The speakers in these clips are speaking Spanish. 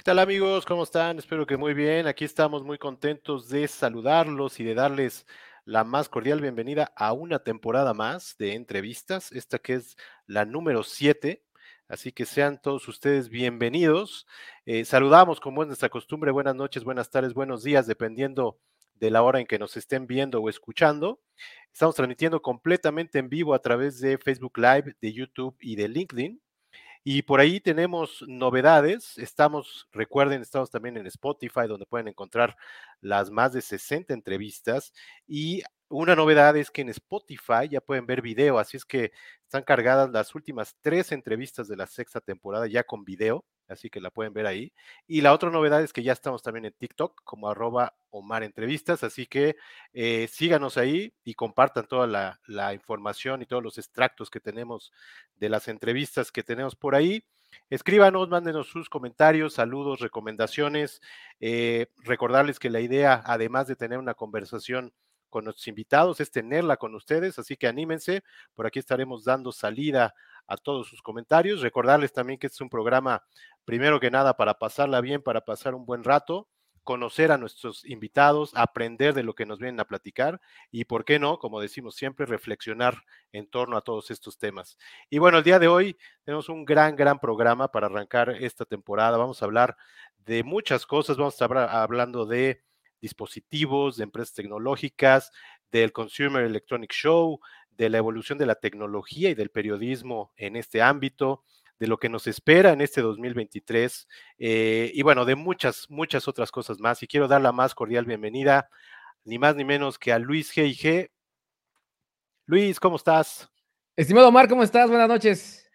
¿Qué tal amigos? ¿Cómo están? Espero que muy bien. Aquí estamos muy contentos de saludarlos y de darles la más cordial bienvenida a una temporada más de entrevistas, esta que es la número 7. Así que sean todos ustedes bienvenidos. Eh, saludamos como es nuestra costumbre. Buenas noches, buenas tardes, buenos días, dependiendo de la hora en que nos estén viendo o escuchando. Estamos transmitiendo completamente en vivo a través de Facebook Live, de YouTube y de LinkedIn. Y por ahí tenemos novedades. Estamos, recuerden, estamos también en Spotify, donde pueden encontrar las más de 60 entrevistas. Y una novedad es que en Spotify ya pueden ver video, así es que están cargadas las últimas tres entrevistas de la sexta temporada ya con video así que la pueden ver ahí. Y la otra novedad es que ya estamos también en TikTok como arroba Omar Entrevistas, así que eh, síganos ahí y compartan toda la, información y todos los extractos que tenemos de las entrevistas que tenemos por ahí. Escríbanos, mándenos sus comentarios, saludos, recomendaciones. Eh, recordarles que la idea, además de tener una conversación con nuestros invitados, es tenerla con ustedes, así que anímense. Por aquí estaremos dando salida a todos sus comentarios. Recordarles también que este es un programa, primero que nada, para pasarla bien, para pasar un buen rato, conocer a nuestros invitados, aprender de lo que nos vienen a platicar y, ¿por qué no? Como decimos siempre, reflexionar en torno a todos estos temas. Y bueno, el día de hoy tenemos un gran, gran programa para arrancar esta temporada. Vamos a hablar de muchas cosas. Vamos a estar hablando de dispositivos, de empresas tecnológicas, del Consumer Electronic Show, de la evolución de la tecnología y del periodismo en este ámbito, de lo que nos espera en este 2023 eh, y bueno, de muchas, muchas otras cosas más. Y quiero dar la más cordial bienvenida, ni más ni menos que a Luis G. Luis, ¿cómo estás? Estimado Omar, ¿cómo estás? Buenas noches.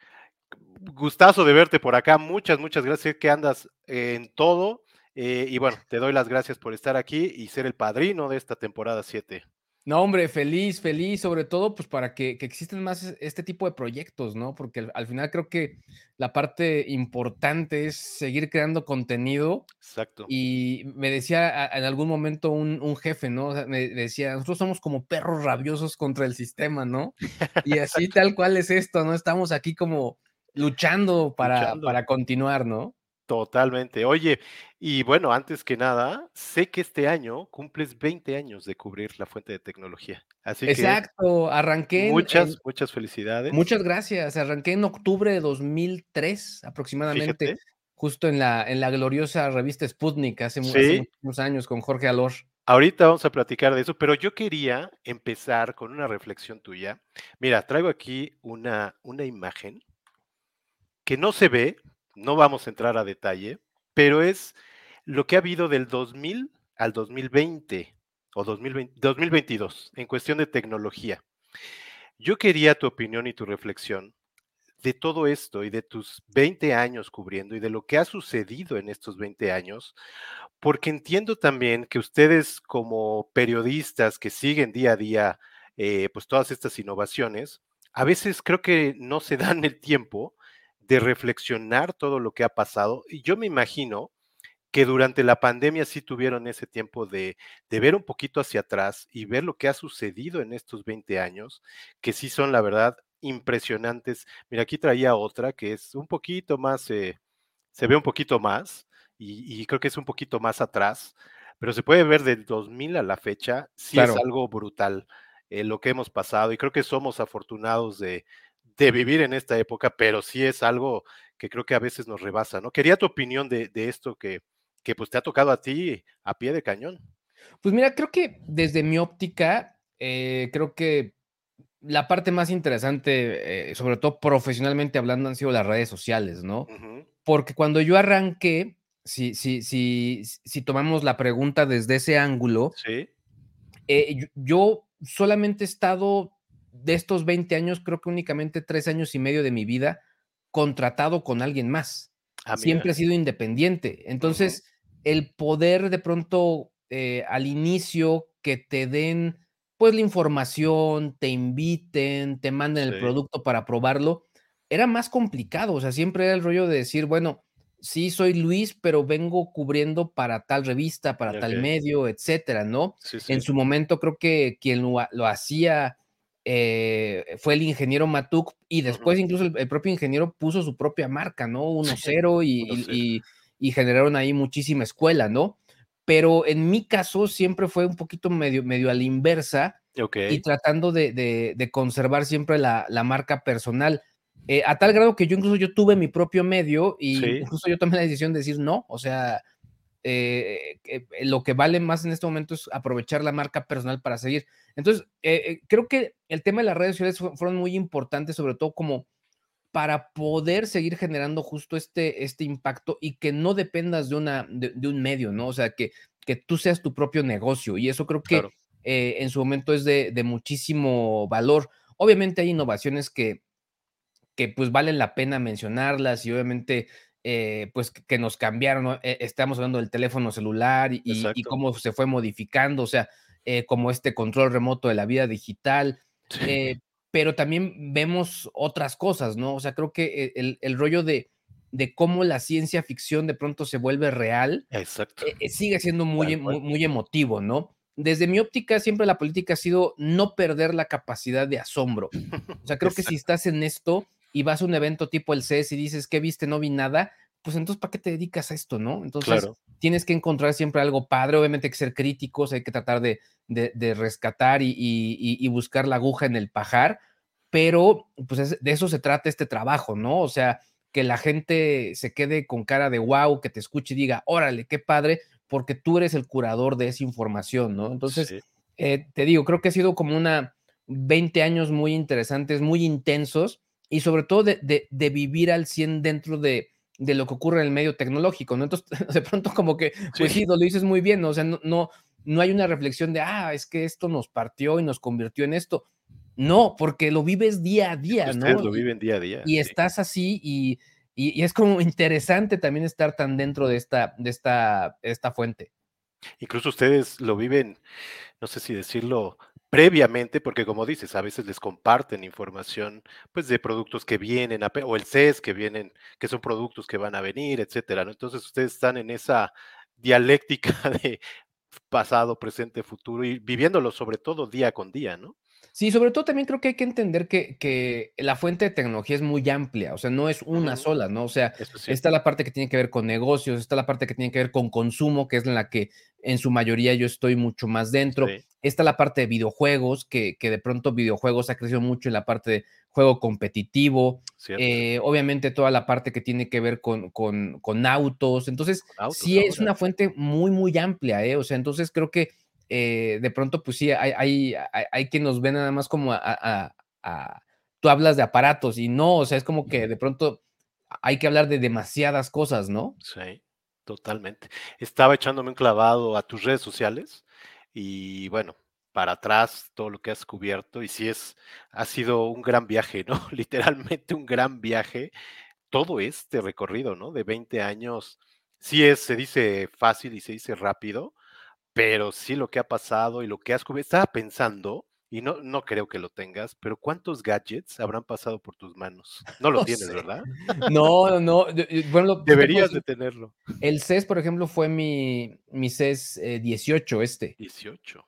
Gustazo de verte por acá. Muchas, muchas gracias que andas en todo. Eh, y bueno, te doy las gracias por estar aquí y ser el padrino de esta temporada 7. No, hombre, feliz, feliz, sobre todo, pues para que, que existen más este tipo de proyectos, ¿no? Porque al, final creo que la parte importante es seguir creando contenido. Exacto. Y me decía en algún momento un, jefe, ¿no? me decía, nosotros somos como perros rabiosos contra el sistema, ¿no? Y así tal cual es esto, ¿no? Estamos aquí como luchando para, para continuar, ¿no? Totalmente. Oye, y bueno, antes que nada, sé que este año cumples 20 años de cubrir la fuente de tecnología. Así Exacto, arranqué. Muchas, muchas felicidades. Muchas gracias. Arranqué en octubre de 2003 aproximadamente, justo en la, en la gloriosa revista Sputnik hace, muchos años con Jorge Alor. Ahorita vamos a platicar de eso, pero yo quería empezar con una reflexión tuya. Mira, traigo aquí una, una imagen que no se ve, no vamos a entrar a detalle, pero es lo que ha habido del 2000 al 2020 o 2022 en cuestión de tecnología. Yo quería tu opinión y tu reflexión de todo esto y de tus 20 años cubriendo y de lo que ha sucedido en estos 20 años, porque entiendo también que ustedes como periodistas que siguen día a día eh, pues todas estas innovaciones, a veces creo que no se dan el tiempo de reflexionar todo lo que ha pasado. Y yo me imagino que durante la pandemia sí tuvieron ese tiempo de, ver un poquito hacia atrás y ver lo que ha sucedido en estos 20 años, que sí son, la verdad, impresionantes. Mira, aquí traía otra que es un poquito más, eh, se ve un poquito más y, creo que es un poquito más atrás, pero se puede ver del 2000 a la fecha, sí es algo brutal eh, lo que hemos pasado y creo que somos afortunados de, de vivir en esta época, pero sí es algo que creo que a veces nos rebasa, ¿no? Quería tu opinión de, esto que, que pues te ha tocado a ti a pie de cañón. Pues mira, creo que desde mi óptica, eh, creo que la parte más interesante, eh, sobre todo profesionalmente hablando, han sido las redes sociales, ¿no? Porque cuando yo arranqué, si, si, si, si tomamos la pregunta desde ese ángulo, ¿Sí? Eh, yo solamente he estado de estos 20 años, creo que únicamente tres años y medio de mi vida contratado con alguien más. Ah, Siempre he sido independiente. Entonces, el poder de pronto eh, al inicio que te den pues la información, te inviten, te manden el producto para probarlo, era más complicado. O sea, siempre era el rollo de decir, bueno, sí soy Luis, pero vengo cubriendo para tal revista, para tal medio, etcétera, ¿no? En su momento creo que quien lo hacía eh, fue el ingeniero Matuk y después incluso el, propio ingeniero puso su propia marca, ¿no? 1-0 y, y generaron ahí muchísima escuela, ¿no? Pero en mi caso siempre fue un poquito medio, medio a la inversa y tratando de, conservar siempre la, marca personal. Eh, a tal grado que yo incluso yo tuve mi propio medio y incluso yo tomé la decisión de decir no, o sea, eh, eh, lo que vale más en este momento es aprovechar la marca personal para seguir. Entonces, creo que el tema de las redes sociales fueron muy importantes, sobre todo como para poder seguir generando justo este, este impacto y que no dependas de, una, de, un medio, ¿no? O sea, que, que tú seas tu propio negocio y eso creo que eh, en su momento es de, muchísimo valor. Obviamente hay innovaciones que, que pues valen la pena mencionarlas y obviamente eh, pues que nos cambiaron, eh, estamos hablando del teléfono celular y, cómo se fue modificando, o sea, como este control remoto de la vida digital, pero también vemos otras cosas, ¿no? O sea, creo que el, rollo de, de, cómo la ciencia ficción de pronto se vuelve real, sigue siendo muy, muy emotivo, ¿no? desde mi óptica, siempre la política ha sido no perder la capacidad de asombro. O sea, creo que si estás en esto y vas a un evento tipo el CES y dices, ¿qué viste? No vi nada, pues entonces, ¿para qué te dedicas a esto, no? Entonces, tienes que encontrar siempre algo padre, obviamente hay que ser críticos, hay que tratar de, rescatar y, buscar la aguja en el pajar, pero pues de eso se trata este trabajo, ¿no? O sea, que la gente se quede con cara de wow, que te escuche y diga, órale, qué padre, porque tú eres el curador de esa información, ¿no? Entonces, eh, te digo, creo que ha sido como una 20 años muy interesantes, muy intensos y sobre todo de, vivir al 100 dentro de, lo que ocurre en el medio tecnológico, ¿no? Entonces, de pronto como que, pues sí, lo dices muy bien, ¿no? O sea, no, no, no hay una reflexión de, ah, es que esto nos partió y nos convirtió en esto. No, porque lo vives día a día, Ustedes lo viven día a día. Y estás así y y, es como interesante también estar tan dentro de esta, de esta, esta fuente. Incluso ustedes lo viven, no sé si decirlo previamente, porque como dices, a veces les comparten información pues de productos que vienen, o el CES que vienen, que son productos que van a venir, etcétera, ¿no? Entonces ustedes están en esa dialéctica de pasado, presente, futuro y viviéndolo sobre todo día con día, ¿no? Sí, sobre todo también creo que hay que entender que, la fuente de tecnología es muy amplia, o sea, no es una sola, ¿no? O sea, está la parte que tiene que ver con negocios, está la parte que tiene que ver con consumo, que es en la que en su mayoría yo estoy mucho más dentro. Está la parte de videojuegos, que, de pronto videojuegos ha crecido mucho en la parte de juego competitivo, eh, obviamente toda la parte que tiene que ver con, con, autos, entonces sí es una fuente muy, muy amplia, ¿eh? O sea, entonces creo que eh, de pronto, pues sí, hay, hay, hay, quien nos ve nada más como a, tú hablas de aparatos y no, o sea, es como que de pronto hay que hablar de demasiadas cosas, ¿no? Sí, totalmente. Estaba echándome un clavado a tus redes sociales y bueno, para atrás todo lo que has cubierto y sí es, ha sido un gran viaje, ¿no? Literalmente un gran viaje. Todo este recorrido, ¿no? De 20 años, sí es, se dice fácil y se dice rápido, pero sí lo que ha pasado y lo que has cubierto. Estaba pensando, y no, no creo que lo tengas, pero ¿cuántos gadgets habrán pasado por tus manos? No lo tienes, ¿verdad? No, no, Bueno, Deberías de tenerlo. El CES, por ejemplo, fue mi, mi CES 18, eh, este. 18.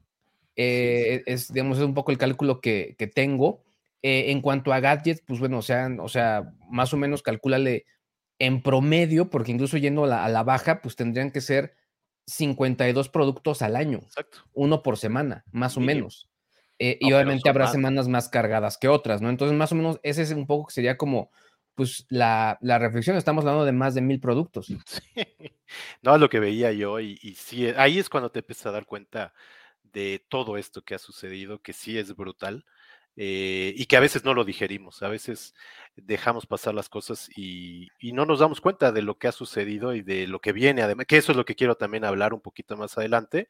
Eh, es, digamos, es un poco el cálculo que, tengo. Eh, en cuanto a gadgets, pues bueno, o sea, o sea, más o menos calcúlale en promedio, porque incluso yendo a la, a la baja, pues tendrían que ser 52 productos al año, uno por semana, más o menos. Eh, y obviamente habrá semanas más cargadas que otras, ¿no? Entonces, más o menos, ese es un poco que sería como, pues, la, reflexión. Estamos hablando de más de mil productos. No, es lo que veía yo, y, y sí, ahí es cuando te empiezas a dar cuenta de todo esto que ha sucedido, que sí es brutal. Eh, y que a veces no lo digerimos, a veces dejamos pasar las cosas y, no nos damos cuenta de lo que ha sucedido y de lo que viene, además, que eso es lo que quiero también hablar un poquito más adelante,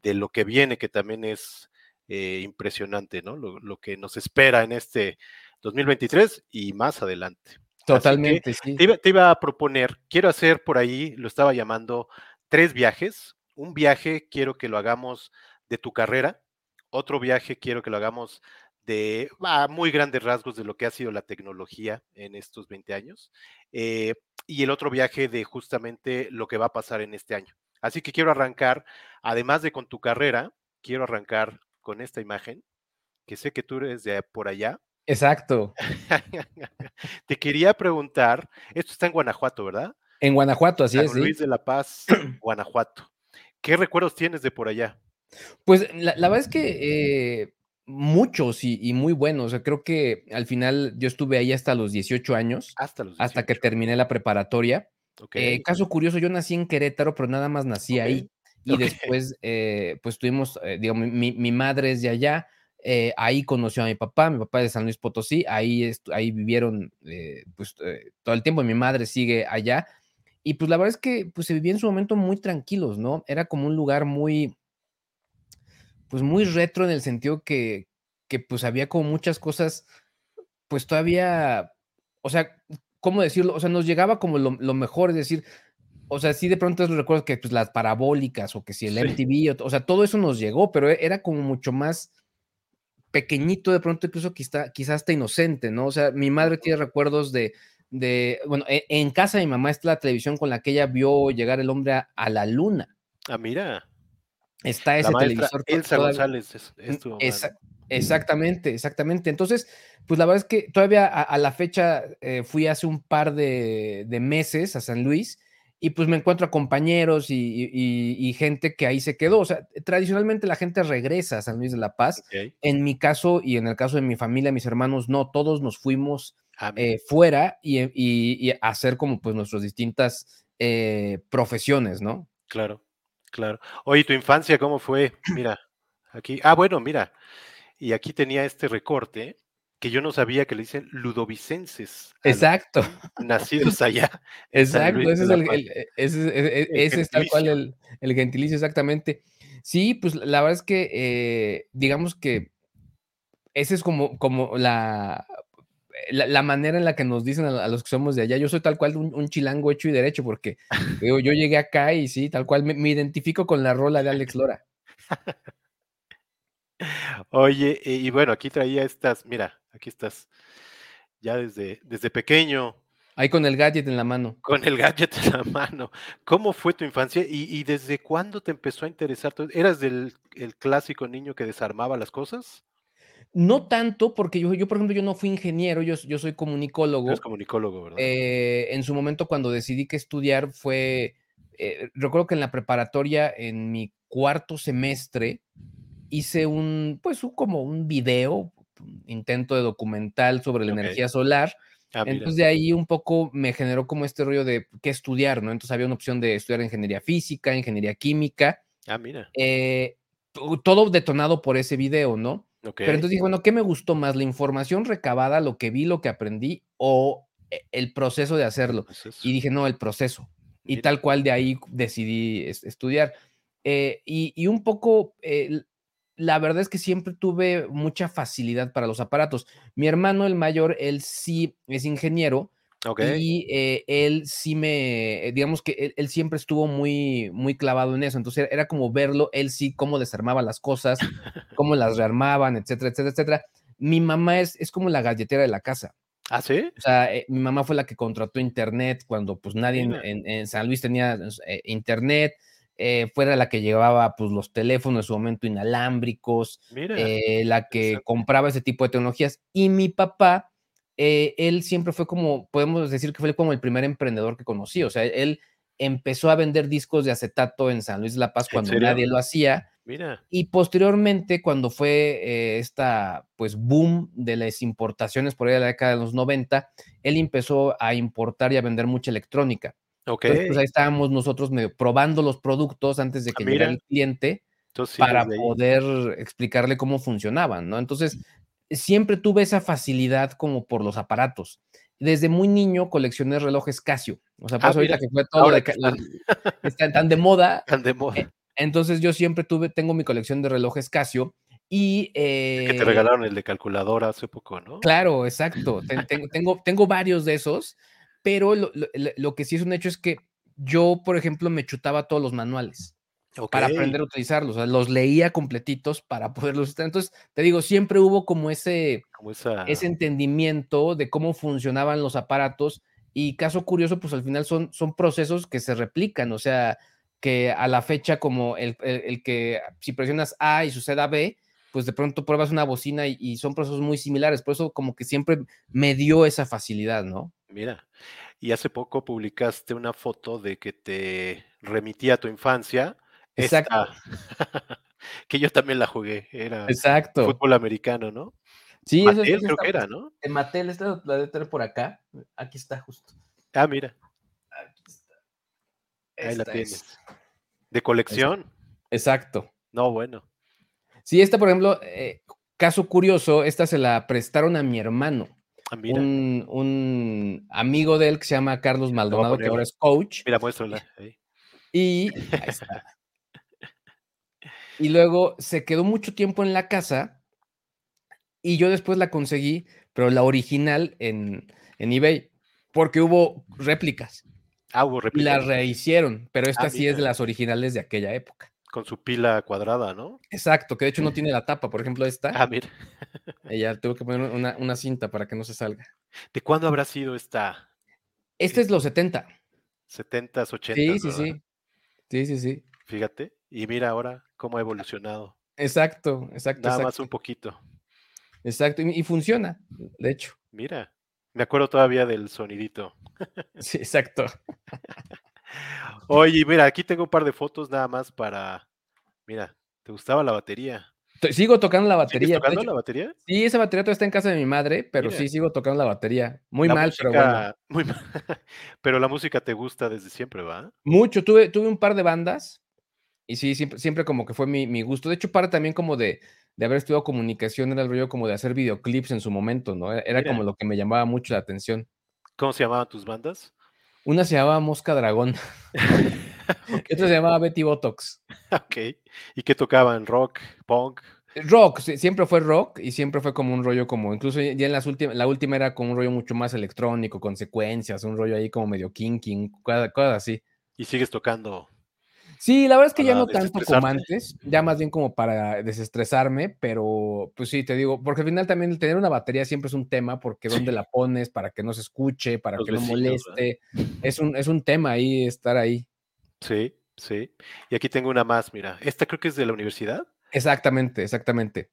de lo que viene, que también es eh, impresionante, ¿no? Lo, que nos espera en este 2023 y más adelante. Totalmente, sí. te iba a proponer, quiero hacer por ahí, lo estaba llamando, tres viajes. Un viaje quiero que lo hagamos de tu carrera, otro viaje quiero que lo hagamos de muy grandes rasgos de lo que ha sido la tecnología en estos 20 años eh, y el otro viaje de justamente lo que va a pasar en este año. Así que quiero arrancar, además de con tu carrera, quiero arrancar con esta imagen, que sé que tú eres de por allá. Exacto. Te quería preguntar, esto está en Guanajuato, ¿verdad? En Guanajuato, así San es. Luis de la Paz, Guanajuato. ¿Qué recuerdos tienes de por allá? Pues la, la verdad es que eh, muchos y, y, muy buenos. O sea, creo que al final yo estuve ahí hasta los 18 años. Hasta los 18. Hasta que terminé la preparatoria. Okay. Eh, caso curioso, yo nací en Querétaro, pero nada más nací okay. ahí. Y okay. después, eh, pues tuvimos, eh, digamos, mi, mi, madre es de allá. Ahí conoció a mi papá, mi papá es de San Luis Potosí, ahí, ahí vivieron pues, todo el tiempo, mi madre sigue allá. Y pues la verdad es que pues, se vivía en su momento muy tranquilos, ¿no? Era como un lugar muy, pues muy retro en el sentido que, que pues había como muchas cosas, pues todavía, o sea, ¿cómo decirlo? O sea, nos llegaba como lo, lo mejor, es decir, o sea, sí de pronto recuerdo que pues las parabólicas o que si el Sí. MTV, o, o sea, todo eso nos llegó, pero era como mucho más pequeñito, de pronto incluso quizá, quizás hasta inocente, ¿no? O sea, mi madre tiene recuerdos de, de bueno, en, en, casa de mi mamá está la televisión con la que ella vio llegar el hombre a, a la luna. Ah, mira. Está ese televisor. Elsa González es, es tu esa, Exactamente, exactamente. Entonces, pues la verdad es que todavía a, a la fecha eh, fui hace un par de, de, meses a San Luis y pues me encuentro a compañeros y, y, y, gente que ahí se quedó. O sea, tradicionalmente la gente regresa a San Luis de la Paz. Okay. En mi caso y en el caso de mi familia, mis hermanos, no, todos nos fuimos ah, eh, fuera y, y, hacer como pues nuestras distintas eh, profesiones, ¿no? Claro, claro. Oye, ¿tu infancia cómo fue? Mira, aquí, ah, bueno, mira, y aquí tenía este recorte que yo no sabía que le dicen ludovicenses. Exacto. Nacidos allá. Exacto, ese es, el, el, ese, ese, ese es tal cual el, el, gentilicio, exactamente. Sí, pues la verdad es que, eh, digamos que esa es como, como la, la, la, manera en la que nos dicen a, a, los que somos de allá. Yo soy tal cual un, un chilango hecho y derecho, porque digo, yo llegué acá y sí, tal cual me, me identifico con la rola de Alex Lora. Oye, y, y, bueno, aquí traía estas, mira, aquí estás, ya desde, desde pequeño. Ahí con el gadget en la mano. Con el gadget en la mano. ¿Cómo fue tu infancia y, y desde cuándo te empezó a interesar? ¿Eras del el clásico niño que desarmaba las cosas? No tanto, porque yo, yo por ejemplo, yo no fui ingeniero, yo, yo soy comunicólogo. Eres comunicólogo, ¿verdad? Eh, en su momento, cuando decidí que estudiar, fue, eh, recuerdo que en la preparatoria, en mi cuarto semestre, hice un, pues, un, como un video, un intento de documental sobre la okay. energía solar. Ah, Entonces de ahí un poco me generó como este rollo de qué estudiar, ¿no? Entonces había una opción de estudiar ingeniería física, ingeniería química. Ah, mira. Eh, todo detonado por ese video, ¿no? Okay. Pero entonces dije, bueno, ¿qué me gustó más? ¿La información recabada, lo que vi, lo que aprendí o e, el proceso de hacerlo? Proceso. Y dije, no, el proceso. Y tal cual de ahí decidí estudiar. Eh, y, y, un poco, eh, la verdad es que siempre tuve mucha facilidad para los aparatos. Mi hermano, el mayor, él sí es ingeniero. Okay. Y eh, él sí me, digamos que él, él, siempre estuvo muy, muy clavado en eso. Entonces era como verlo, él sí, cómo desarmaba las cosas, cómo las rearmaban, etcétera, etcétera, etcétera. Mi mamá es, es como la galletera de la casa. ¿Ah, sí? O sea, eh, mi mamá fue la que contrató internet cuando pues nadie en, en, en, San Luis tenía eh, internet. Eh, fuera la que llevaba pues los teléfonos en su momento inalámbricos, eh, la que compraba ese tipo de tecnologías. Y mi papá, eh, él siempre fue como, podemos decir que fue como el primer emprendedor que conocí. O sea, él empezó a vender discos de acetato en San Luis la Paz cuando nadie lo hacía. Mira. Y posteriormente, cuando fue eh, esta pues boom de las importaciones por ahí de la década de los 90, él empezó a importar y a vender mucha electrónica. Okay. Entonces, pues ahí estábamos nosotros medio probando los productos antes de que ah, llegara el cliente Entonces, sí, para poder explicarle cómo funcionaban, ¿no? Entonces, siempre tuve esa facilidad como por los aparatos. Desde muy niño coleccioné relojes Casio. O sea, pues ah, ahorita mira. que fue todo de, tan de moda. Tan de moda. Eh, entonces, yo siempre tuve, tengo mi colección de relojes Casio. Y. Eh, que te regalaron el de calculadora hace poco, ¿no? Claro, exacto. Ten, ten, tengo, tengo varios de esos pero lo, lo, lo, que sí es un hecho es que yo, por ejemplo, me chutaba todos los manuales okay. para aprender a utilizarlos, o sea, los leía completitos para poderlos usar. Entonces, te digo, siempre hubo como ese, como esa... ese entendimiento de cómo funcionaban los aparatos y caso curioso, pues al final son, son procesos que se replican, o sea, que a la fecha como el, el, el que si presionas A y suceda B, pues de pronto pruebas una bocina y, son procesos muy similares. Por eso como que siempre me dio esa facilidad, ¿no? Mira, y hace poco publicaste una foto de que te remitía a tu infancia. Exacto. que yo también la jugué, era Exacto. fútbol americano, ¿no? Sí, Mattel, eso creo que era, ¿no? En Mattel, esta la de tener por acá. Aquí está justo. Ah, mira. Aquí está. Ahí la tienes. ¿De colección? Exacto. No, bueno. Sí, esta, por ejemplo, eh, caso curioso, esta se la prestaron a mi hermano. Ah, un, un, amigo de él que se llama Carlos Maldonado, que ahora es coach. Mira, muéstrala. Ahí. Y ahí está. Y luego se quedó mucho tiempo en la casa y yo después la conseguí, pero la original en, en eBay, porque hubo réplicas. Ah, hubo réplicas. Y la rehicieron, pero esta ah, sí es de las originales de aquella época. Con su pila cuadrada, ¿no? Exacto, que de hecho no tiene la tapa, por ejemplo, esta. Ah, mira. Ella tuvo que poner una, cinta para que no se salga. ¿De cuándo habrá sido esta? Este es los 70. 70, 80. Sí, sí, sí. Sí, sí, sí. Fíjate. Y mira ahora cómo ha evolucionado. Exacto, exacto. Nada más un poquito. Exacto, y, funciona, de hecho. Mira, me acuerdo todavía del sonidito. Sí, exacto. Oye, mira, aquí tengo un par de fotos nada más para. Mira, ¿te gustaba la batería? Sigo tocando la batería. tocando la batería? Sí, esa batería todavía está en casa de mi madre, pero sí sigo tocando la batería. Muy mal, pero bueno. Muy mal. pero la música te gusta desde siempre, ¿va? Mucho. Tuve, tuve un par de bandas y sí, siempre, siempre como que fue mi, mi gusto. De hecho, para también como de, de haber estudiado comunicación, era el rollo como de hacer videoclips en su momento, ¿no? Era como lo que me llamaba mucho la atención. ¿Cómo se llamaban tus bandas? Una se llamaba Mosca Dragón. Otra se llamaba Betty Botox. Ok. ¿Y qué tocaban? ¿Rock? ¿Punk? Rock, siempre fue rock y siempre fue como un rollo como, incluso ya en las últimas, la última era como un rollo mucho más electrónico, consecuencias, un rollo ahí como medio kinking, cosas así. ¿Y sigues tocando Sí, la verdad es que ya no tanto como antes, ya más bien como para desestresarme, pero pues sí, te digo, porque al final también tener una batería siempre es un tema, porque dónde la pones, para que no se escuche, para que no moleste, es un, es un tema ahí estar ahí. Sí, sí. Y aquí tengo una más, mira, esta creo que es de la universidad. Exactamente, exactamente.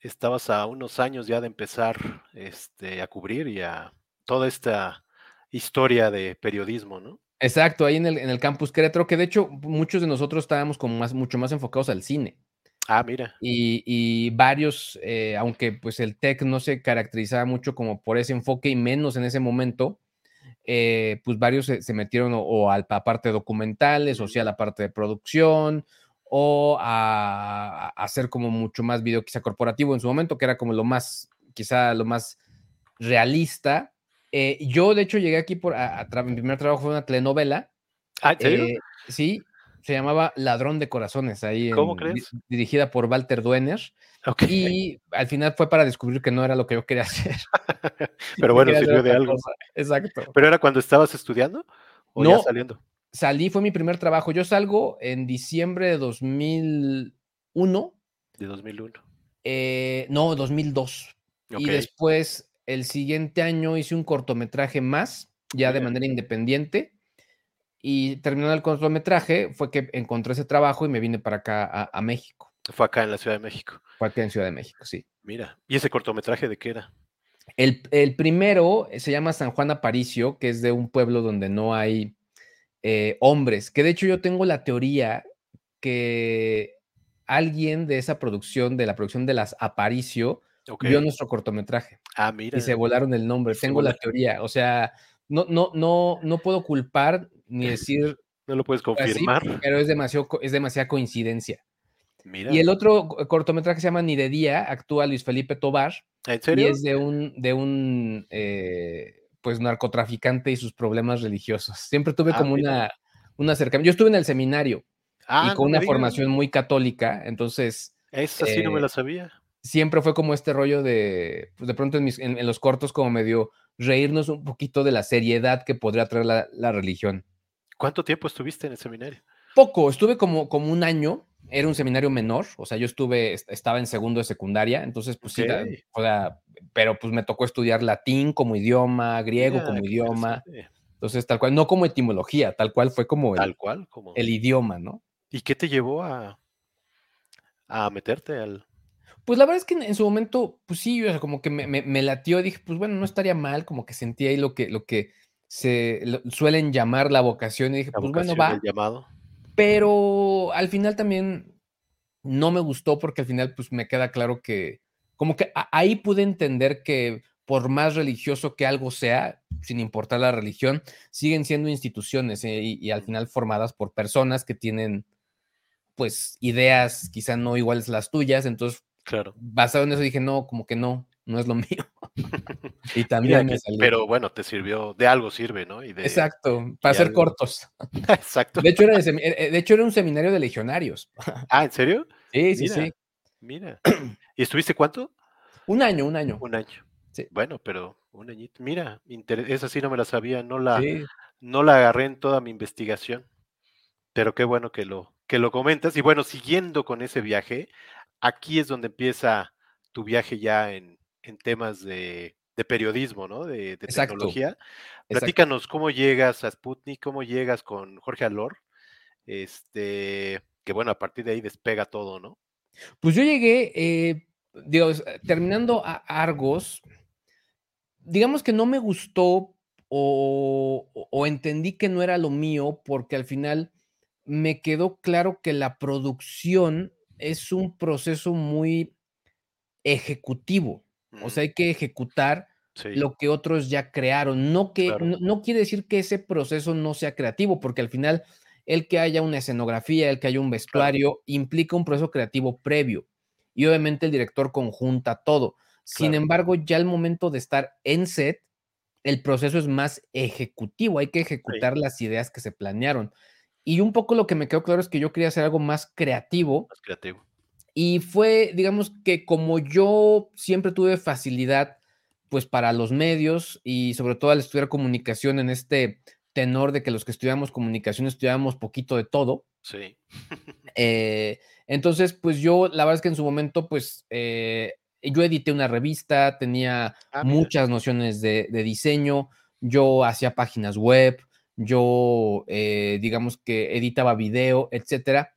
Estabas a unos años ya de empezar este, a cubrir y a toda esta historia de periodismo, ¿no? Exacto, ahí en el, en el campus Querétaro, que de hecho muchos de nosotros estábamos como más, mucho más enfocados al cine. Ah, mira. Y, varios, eh, aunque pues el TEC no se caracterizaba mucho como por ese enfoque y menos en ese momento, eh, pues varios se, metieron o, a la parte documentales, o sea, a la parte de producción, o a, hacer como mucho más video quizá corporativo en su momento, que era como lo más, quizá lo más realista, eh, yo, de hecho, llegué aquí por. mi primer trabajo fue una telenovela. Ah. Eh, sí, se llamaba Ladrón de Corazones, ahí ¿Cómo crees? dirigida por Walter Duener. Y al final fue para descubrir que no era lo que yo quería hacer. Pero bueno, sirvió de algo. Exacto. ¿Pero era cuando estabas estudiando o no, ya saliendo? Salí, fue mi primer trabajo. Yo salgo en diciembre de 2001. De 2001. Eh, no, 2002. Y después el siguiente año hice un cortometraje más, ya de manera independiente. Y terminando el cortometraje, fue que encontré ese trabajo y me vine para acá a, México. Fue acá en la Ciudad de México. Fue acá en Ciudad de México, sí. Mira, ¿y ese cortometraje de qué era? El, primero se llama San Juan Aparicio, que es de un pueblo donde no hay eh, hombres. Que de hecho yo tengo la teoría que alguien de esa producción, de la producción de las Aparicio, vio nuestro cortometraje. Ah, mira. Y se volaron el nombre. Tengo la teoría. O sea, no, no, no, no puedo culpar ni decir. No lo puedes confirmar. pero es demasiado, es demasiada coincidencia. Mira. Y el otro cortometraje se llama Ni de Día, actúa Luis Felipe Tobar. ¿En serio? Y es de un, de un eh, pues narcotraficante y sus problemas religiosos. Siempre tuve ah, como una, una acercamiento. Yo estuve en el seminario y ah, con una formación muy católica, entonces. Esa sí no me eh, la sabía siempre fue como este rollo de, pues de pronto en, los cortos como medio reírnos un poquito de la seriedad que podría traer la, religión. ¿Cuánto tiempo estuviste en el seminario? Poco, estuve como, como un año, era un seminario menor, o sea, yo estuve, estaba en segundo de secundaria, entonces pues sí, o sea, pero pues me tocó estudiar latín como idioma, griego como idioma, entonces tal cual, no como etimología, tal cual fue como el, tal cual, como... el idioma, ¿no? ¿Y qué te llevó a, a meterte al, Pues la verdad es que en, su momento, pues sí, o sea, como que me, me, latió, dije, pues bueno, no estaría mal, como que sentí ahí lo que, lo que se suelen llamar la vocación y dije, pues bueno, va. llamado. Pero al final también no me gustó porque al final pues me queda claro que como que ahí pude entender que por más religioso que algo sea, sin importar la religión, siguen siendo instituciones eh, y, al final formadas por personas que tienen pues ideas quizá no iguales a las tuyas, entonces Claro. Basado en eso dije, no, como que no, no es lo mío. y también me salió. Pero bueno, te sirvió, de algo sirve, ¿no? Exacto, para ser cortos. Exacto. De hecho, era de, eh, de hecho, era un seminario de legionarios. ah, ¿en serio? Sí, sí, sí. Mira. ¿Y estuviste cuánto? Un año, un año. Un año. Sí. Bueno, pero un añito. Mira, esa sí no me la sabía, no la, no la agarré en toda mi investigación. Pero qué bueno que lo, que lo comentas. Y bueno, siguiendo con ese viaje, aquí es donde empieza tu viaje ya en, temas de, periodismo, ¿no? De, tecnología. Platícanos cómo llegas a Sputnik, cómo llegas con Jorge Alor. Este, que bueno, a partir de ahí despega todo, ¿no? Pues yo llegué, eh, terminando a Argos, digamos que no me gustó o, entendí que no era lo mío porque al final me quedó claro que la producción es un proceso muy ejecutivo. O sea, hay que ejecutar lo que otros ya crearon. No, que, no, quiere decir que ese proceso no sea creativo, porque al final el que haya una escenografía, el que haya un vestuario, implica un proceso creativo previo. Y obviamente el director conjunta todo. Sin embargo, ya al momento de estar en set, el proceso es más ejecutivo. Hay que ejecutar las ideas que se planearon. Y un poco lo que me quedó claro es que yo quería hacer algo más creativo. Más creativo. Y fue, digamos que como yo siempre tuve facilidad, pues para los medios y sobre todo al estudiar comunicación en este tenor de que los que estudiamos comunicación estudiamos poquito de todo. Sí. Eh, entonces, pues yo, la verdad es que en su momento, pues eh, yo edité una revista, tenía ah, muchas nociones de, de, diseño, yo hacía páginas web, yo, eh, digamos que editaba video, etcétera.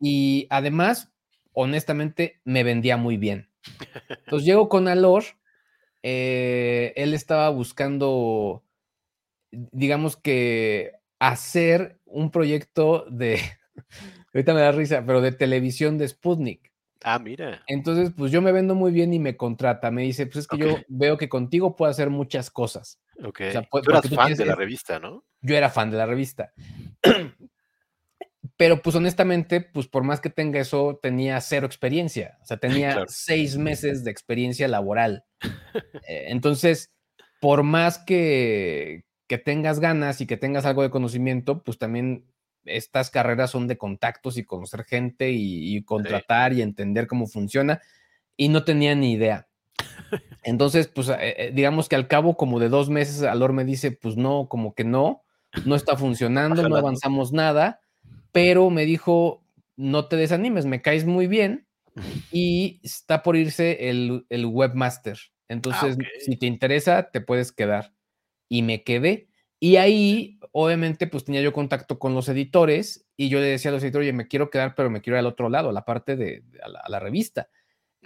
Y además, honestamente, me vendía muy bien. Entonces llego con Alor, eh, él estaba buscando, digamos que, hacer un proyecto de, ahorita me da risa, pero de televisión de Sputnik. Ah, mira. Entonces, pues yo me vendo muy bien y me contrata. Me dice, pues es que yo veo que contigo puedo hacer muchas cosas. Ok. tú eras fan de la revista, ¿no? Yo era fan de la revista. Pero pues honestamente, pues por más que tenga eso, tenía cero experiencia. O sea, tenía seis meses de experiencia laboral. Eh, entonces, por más que, que tengas ganas y que tengas algo de conocimiento, pues también estas carreras son de contactos y conocer gente y, contratar y entender cómo funciona. Y no tenía ni idea. Entonces, pues eh, eh, digamos que al cabo como de dos meses, Alor me dice, pues no, como que no, no está funcionando, no avanzamos nada, pero me dijo, no te desanimes, me caes muy bien y está por irse el, webmaster. Ah, Entonces, si te interesa, te puedes quedar. Y me quedé. Y ahí, obviamente, pues tenía yo contacto con los editores y yo le decía a los editores, oye, me quiero quedar, pero me quiero ir al otro lado, a la parte de a la revista.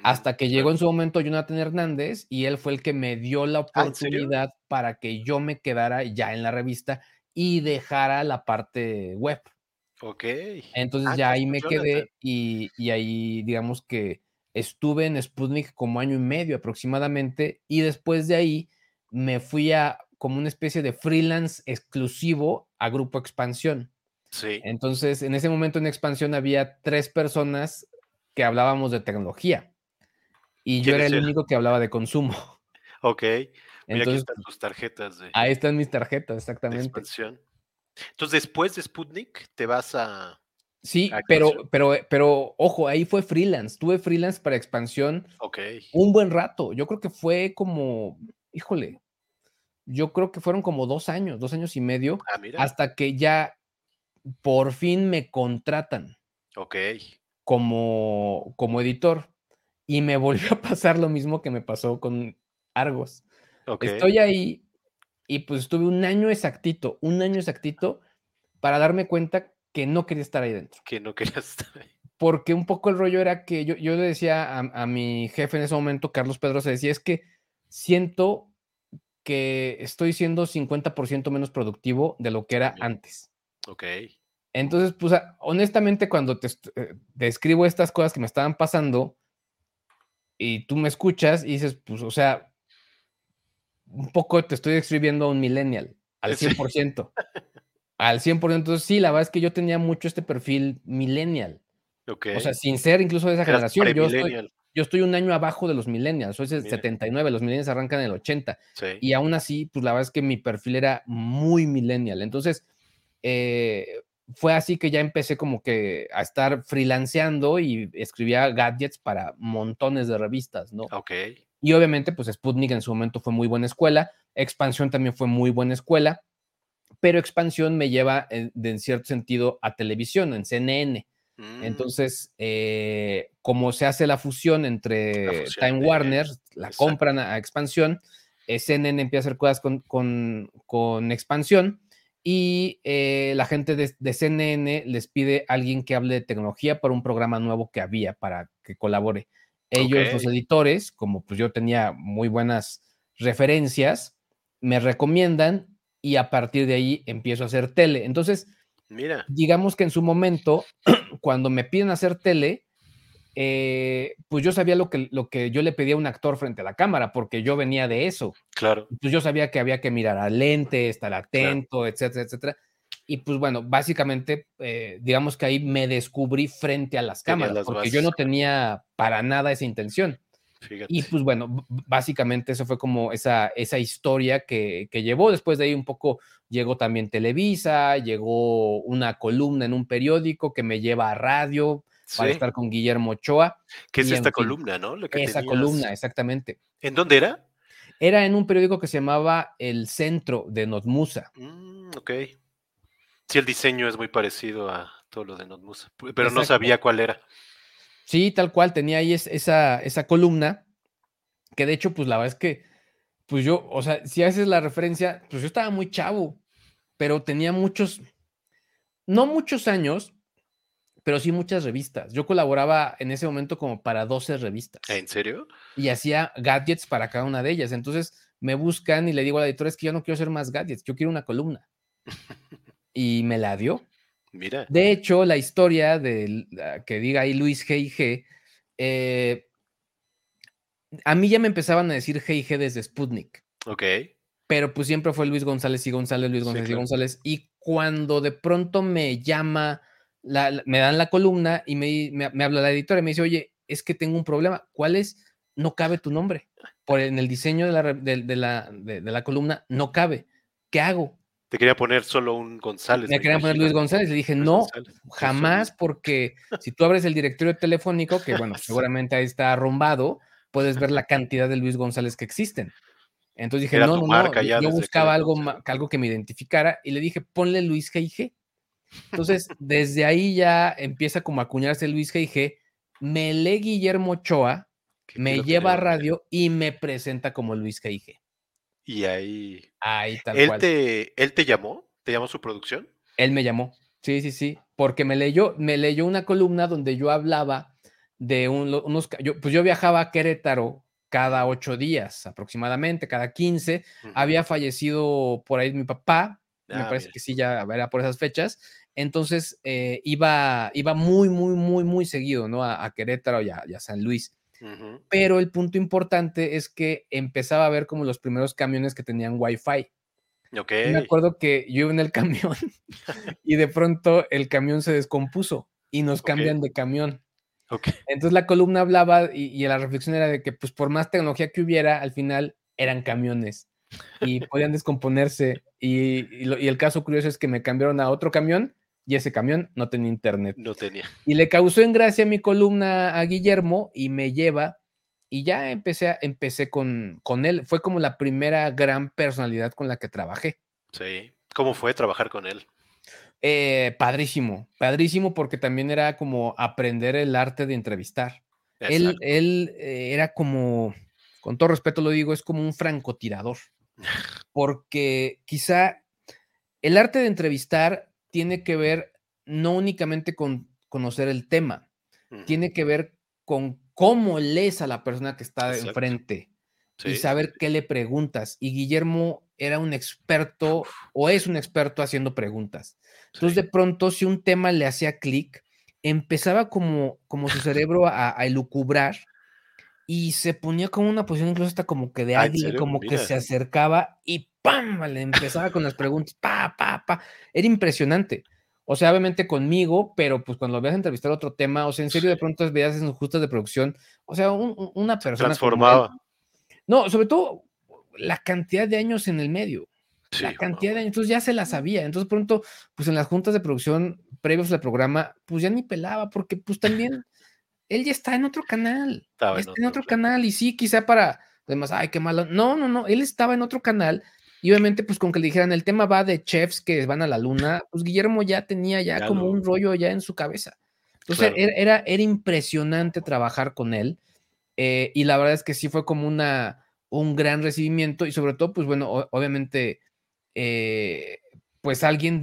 Hasta que llegó en su momento Jonathan Hernández y él fue el que me dio la ¿Ah, oportunidad para que yo me quedara ya en la revista y dejara la parte web. Ok. Entonces ah, ya ahí me quedé y, y, ahí digamos que estuve en Sputnik como año y medio aproximadamente y después de ahí me fui a como una especie de freelance exclusivo a Grupo Expansión. Sí. Entonces en ese momento en Expansión había tres personas que hablábamos de tecnología y yo era el único que hablaba de consumo. Ok. Mira, Entonces, aquí están tus tarjetas. De, ahí están mis tarjetas, exactamente. Entonces, después de Sputnik, te vas a. Sí, pero, pero, pero, ojo, ahí fue freelance. Tuve freelance para expansión Ok. un buen rato. Yo creo que fue como, híjole, yo creo que fueron como dos años, dos años y medio, ah, hasta que ya por fin me contratan. Ok. Como, como editor y me volvió a pasar lo mismo que me pasó con Argos. Estoy ahí y pues estuve un año exactito, un año exactito para darme cuenta que no quería estar ahí dentro. Que no quería estar ahí. porque un poco el rollo era que yo, yo le decía a, mi jefe en ese momento, Carlos Pedro, se decía, es que siento que estoy siendo 50% menos productivo de lo que era antes. Ok. Entonces, pues honestamente, cuando te, eh, te, escribo estas cosas que me estaban pasando y tú me escuchas y dices, pues, o sea, un poco te estoy escribiendo a un millennial, al 100%. al 100%. Entonces, sí, la verdad es que yo tenía mucho este perfil millennial. O sea, sin ser incluso de esa generación. Yo estoy, yo estoy, un año abajo de los millennials, soy el 79, los millennials arrancan en el 80. Y aún así, pues la verdad es que mi perfil era muy millennial. Entonces, eh, fue así que ya empecé como que a estar freelanceando y escribía gadgets para montones de revistas, ¿no? Ok. Y obviamente, pues Sputnik en su momento fue muy buena escuela, Expansión también fue muy buena escuela, pero Expansión me lleva en, cierto sentido a televisión, en CNN. Mm. Entonces, eh, como se hace la fusión entre Time Warner, la compran a, Expansión, eh, CNN empieza a hacer cosas con, con, Expansión y eh, la gente de, CNN les pide a alguien que hable de tecnología para un programa nuevo que había para que colabore. Ellos, los editores, como pues yo tenía muy buenas referencias, me recomiendan y a partir de ahí empiezo a hacer tele. Entonces, Mira. digamos que en su momento, cuando me piden hacer tele, eh, pues yo sabía lo que, lo que yo le pedía a un actor frente a la cámara, porque yo venía de eso. Claro. Pues yo sabía que había que mirar al lente, estar atento, etcétera, etcétera. Y pues bueno, básicamente, eh, digamos que ahí me descubrí frente a las cámaras, porque yo no tenía para nada esa intención. Y pues bueno, básicamente eso fue como esa, esa historia que, que, llevó. Después de ahí un poco llegó también Televisa, llegó una columna en un periódico que me lleva a radio para estar con Guillermo Ochoa. ¿Qué es esta columna, no? esa columna, exactamente. ¿En dónde era? Era en un periódico que se llamaba El Centro de Notmusa. Mm, ok. Sí, el diseño es muy parecido a todo lo de Notmusa, pero no sabía cuál era. Sí, tal cual, tenía ahí esa, esa columna, que de hecho, pues la verdad es que, pues yo, o sea, si haces la referencia, pues yo estaba muy chavo, pero tenía muchos, no muchos años, pero sí muchas revistas. Yo colaboraba en ese momento como para 12 revistas. ¿En serio? Y hacía gadgets para cada una de ellas. Entonces me buscan y le digo a la editora, es que yo no quiero hacer más gadgets, yo quiero una columna. y me la dio. Mira. De hecho, la historia de que diga ahí Luis G eh, a mí ya me empezaban a decir G desde Sputnik. Ok. Pero pues siempre fue Luis González y González, Luis González y González. Y cuando de pronto me llama, me dan la columna y me, me, habla la editora y me dice, oye, es que tengo un problema. ¿Cuál es? No cabe tu nombre. Por en el diseño de la, de, la, de la columna no cabe. ¿Qué hago? Te quería poner solo un González. Me, quería poner Luis González. Le dije, no, jamás, porque si tú abres el directorio telefónico, que bueno, seguramente ahí está arrumbado, puedes ver la cantidad de Luis González que existen. Entonces dije, no, no, no, yo, buscaba algo, algo que me identificara y le dije, ponle Luis G&G. Entonces, desde ahí ya empieza como a acuñarse Luis G&G, me lee Guillermo Ochoa, me lleva a radio y me presenta como Luis G&G. Y ahí. Ahí tal ¿Él Te, ¿Él te llamó? ¿Te llamó su producción? Él me llamó. Sí, sí, sí. Porque me leyó, me leyó una columna donde yo hablaba de unos. Yo, pues yo viajaba a Querétaro cada ocho días aproximadamente, cada quince. Había fallecido por ahí mi papá. Me ah, parece que sí, ya era por esas fechas. Entonces eh, iba, iba muy, muy, muy, muy seguido, ¿no? A, Querétaro y a San Luis. Pero el punto importante es que empezaba a ver como los primeros camiones que tenían Wi-Fi. Me acuerdo que yo iba en el camión y de pronto el camión se descompuso y nos cambian de camión. Entonces la columna hablaba y, la reflexión era de que pues por más tecnología que hubiera, al final eran camiones y podían descomponerse. y, el caso curioso es que me cambiaron a otro camión y ese camión no tenía internet. No tenía. Y le causó en gracia mi columna a Guillermo y me lleva y ya empecé, empecé con, con él. Fue como la primera gran personalidad con la que trabajé. Sí. ¿Cómo fue trabajar con él? Eh, padrísimo, padrísimo porque también era como aprender el arte de entrevistar. Él, él eh, era como, con todo respeto lo digo, es como un francotirador. Porque quizá el arte de entrevistar tiene que ver no únicamente con conocer el tema, tiene que ver con cómo lees a la persona que está enfrente y saber qué le preguntas. Y Guillermo era un experto o es un experto haciendo preguntas. Entonces, de pronto, si un tema le hacía clic, empezaba como, como su cerebro a, a, elucubrar y se ponía como una posición incluso hasta como que de águila, como que se acercaba y ¡pam! Le empezaba con las preguntas, pa, pa, pa. Era impresionante. O sea, obviamente conmigo, pero pues cuando lo veas entrevistar otro tema, o sea, en serio, de pronto veías en justas de producción, o sea, una persona. Transformaba. no, sobre todo la cantidad de años en el medio. la cantidad de años, entonces ya se la sabía. Entonces, pronto, pues en las juntas de producción previos al programa, pues ya ni pelaba, porque pues también él ya está en otro canal. Estaba está en otro, canal, y sí, quizá para, además, ay, qué malo. No, no, no, él estaba en otro canal y obviamente, pues con que le dijeran, el tema va de chefs que van a la luna, pues Guillermo ya tenía ya, como un rollo ya en su cabeza. Entonces era, era, impresionante trabajar con él. Eh, y la verdad es que sí fue como una, un gran recibimiento y sobre todo, pues bueno, obviamente, eh, pues alguien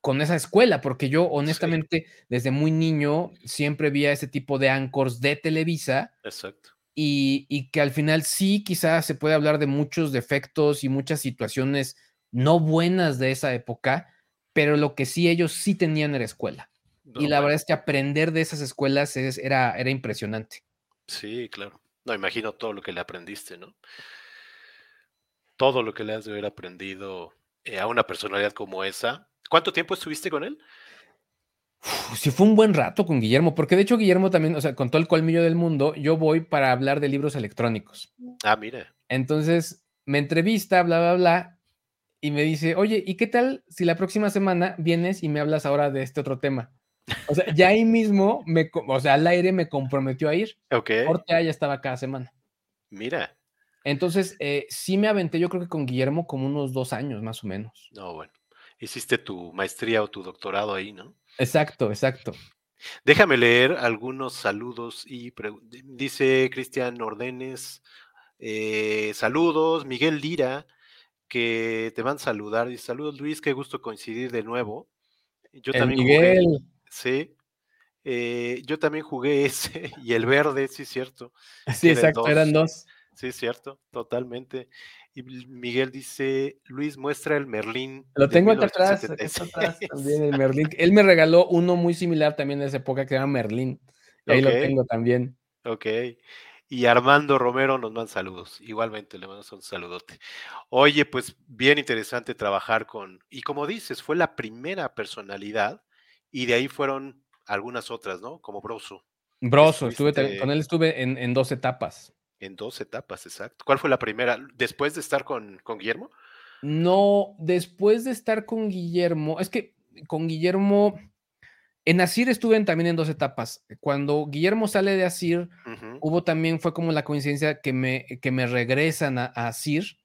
con esa escuela, porque yo honestamente desde muy niño siempre vi a ese tipo de anchors de Televisa. Exacto y, que al final sí quizás se puede hablar de muchos defectos y muchas situaciones no buenas de esa época, pero lo que sí ellos sí tenían era escuela. y la verdad es que aprender de esas escuelas era, era impresionante. Sí, claro. No, imagino todo lo que le aprendiste, ¿no? Todo lo que le has de haber aprendido eh, a una personalidad como esa. ¿Cuánto tiempo estuviste con él? sí fue un buen rato con Guillermo, porque de hecho Guillermo también, o sea, con todo el colmillo del mundo, yo voy para hablar de libros electrónicos. Ah, mira. Entonces me entrevista, bla, bla, bla, y me dice, oye, ¿y qué tal si la próxima semana vienes y me hablas ahora de este otro tema? O sea, ya ahí mismo, me, o sea, al aire me comprometió a ir. Ok. Porque ya estaba cada semana. Mira. Entonces, eh, sí me aventé, yo creo que con Guillermo como unos dos años más o menos. No, bueno. Hiciste tu maestría o tu doctorado ahí, ¿no? Exacto, exacto. Déjame leer algunos saludos y dice Cristian Ordenes, eh, saludos, Miguel Lira, que te van a saludar. Dice, saludos Luis, qué gusto coincidir de nuevo. Yo también Miguel. Jugué, sí, eh, yo también jugué ese y el verde, sí, cierto. Sí, exacto, eran dos. Sí, cierto, totalmente. Y Miguel dice, Luis, muestra el Merlín. Lo tengo acá atrás, atrás también el Merlín. Él me regaló uno muy similar también de esa época que llama Merlín. Y ahí lo tengo también. Ok. Y Armando Romero nos manda saludos. Igualmente le mando un saludote. Oye, pues bien interesante trabajar con, y como dices, fue la primera personalidad y de ahí fueron algunas otras, ¿no? Como Broso. Broso, estuve, con él estuve en, en dos etapas. En dos etapas, exacto. ¿Cuál fue la primera? ¿Después de estar con, con Guillermo? No, después de estar con Guillermo, es que con Guillermo, en Asir estuve también en dos etapas. Cuando Guillermo sale de Asir, hubo también, fue como la coincidencia que me, que me regresan a, Asir.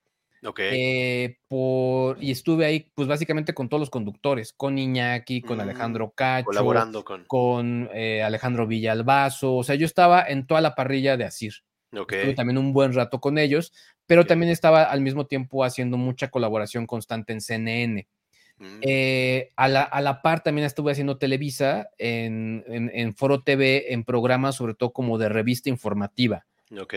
Ok. Eh, por, y estuve ahí, pues básicamente con todos los conductores, con Iñaki, con mm, Alejandro Cacho, colaborando con, con eh, Alejandro Villalbazo. O sea, yo estaba en toda la parrilla de Asir. Estuve también un buen rato con ellos, pero también estaba al mismo tiempo haciendo mucha colaboración constante en CNN. Mm. Eh, a, la, a, la, par también estuve haciendo Televisa en, en, Foro TV, en programas sobre todo como de revista informativa. Ok.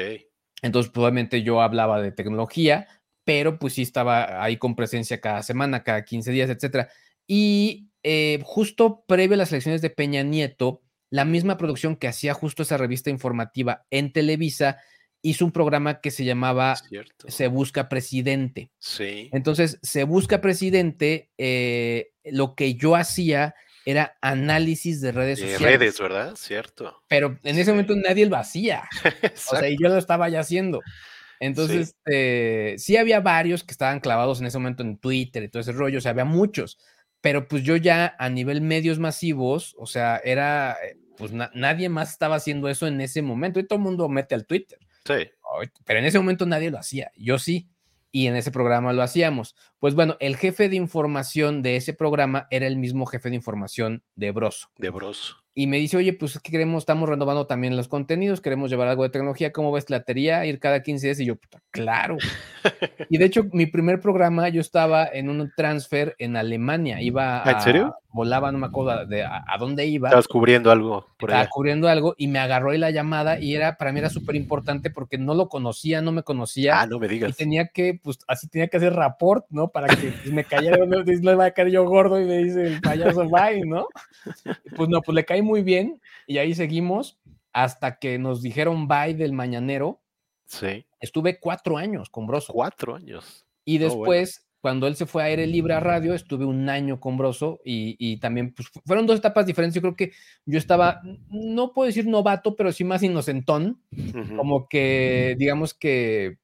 Entonces, probablemente yo hablaba de tecnología, pero pues sí estaba ahí con presencia cada semana, cada 15 días, etcétera. Y eh, justo previo a las elecciones de Peña Nieto, la misma producción que hacía justo esa revista informativa en Televisa hizo un programa que se llamaba Se Busca Presidente. Sí. Entonces, Se Busca Presidente, eh, lo que yo hacía era análisis de redes sociales. De redes, ¿verdad? Cierto. Pero en ese momento nadie lo hacía. o sea, y yo lo estaba ya haciendo. Entonces, sí. Eh, sí había varios que estaban clavados en ese momento en Twitter y todo ese rollo, o sea, había muchos pero pues yo ya a nivel medios masivos, o sea, era, eh, pues nadie más estaba haciendo eso en ese momento y todo el mundo mete al Twitter. Sí. Pero en ese momento nadie lo hacía, yo sí, y en ese programa lo hacíamos. Pues bueno, el jefe de información de ese programa era el mismo jefe de información de Broso. De Broso y me dice, oye, pues que queremos, estamos renovando también los contenidos, queremos llevar algo de tecnología, ¿cómo ves la teoría? Ir cada 15 días y yo, puta, claro. y de hecho, mi primer programa, yo estaba en un transfer en Alemania, iba a... ¿En serio? Volaba, no me acuerdo de a, dónde iba. Estabas cubriendo algo por Estaba cubriendo algo y me agarró ahí la llamada y era, para mí era súper importante porque no lo conocía, no me conocía. Ah, no me digas. Y tenía que, pues, así tenía que hacer rapport, ¿no? Para que pues, me cayera, no, le va a caer yo gordo y me dice el payaso, bye, ¿no? pues no, pues le caí muy bien y ahí seguimos hasta que nos dijeron bye del mañanero. Sí. Estuve cuatro años con Broso. Cuatro años. Y después cuando él se fue a Aire Libre a radio, estuve un año con Broso y, también pues, fueron dos etapas diferentes. Yo creo que yo estaba, no puedo decir novato, pero sí más inocentón, como que digamos que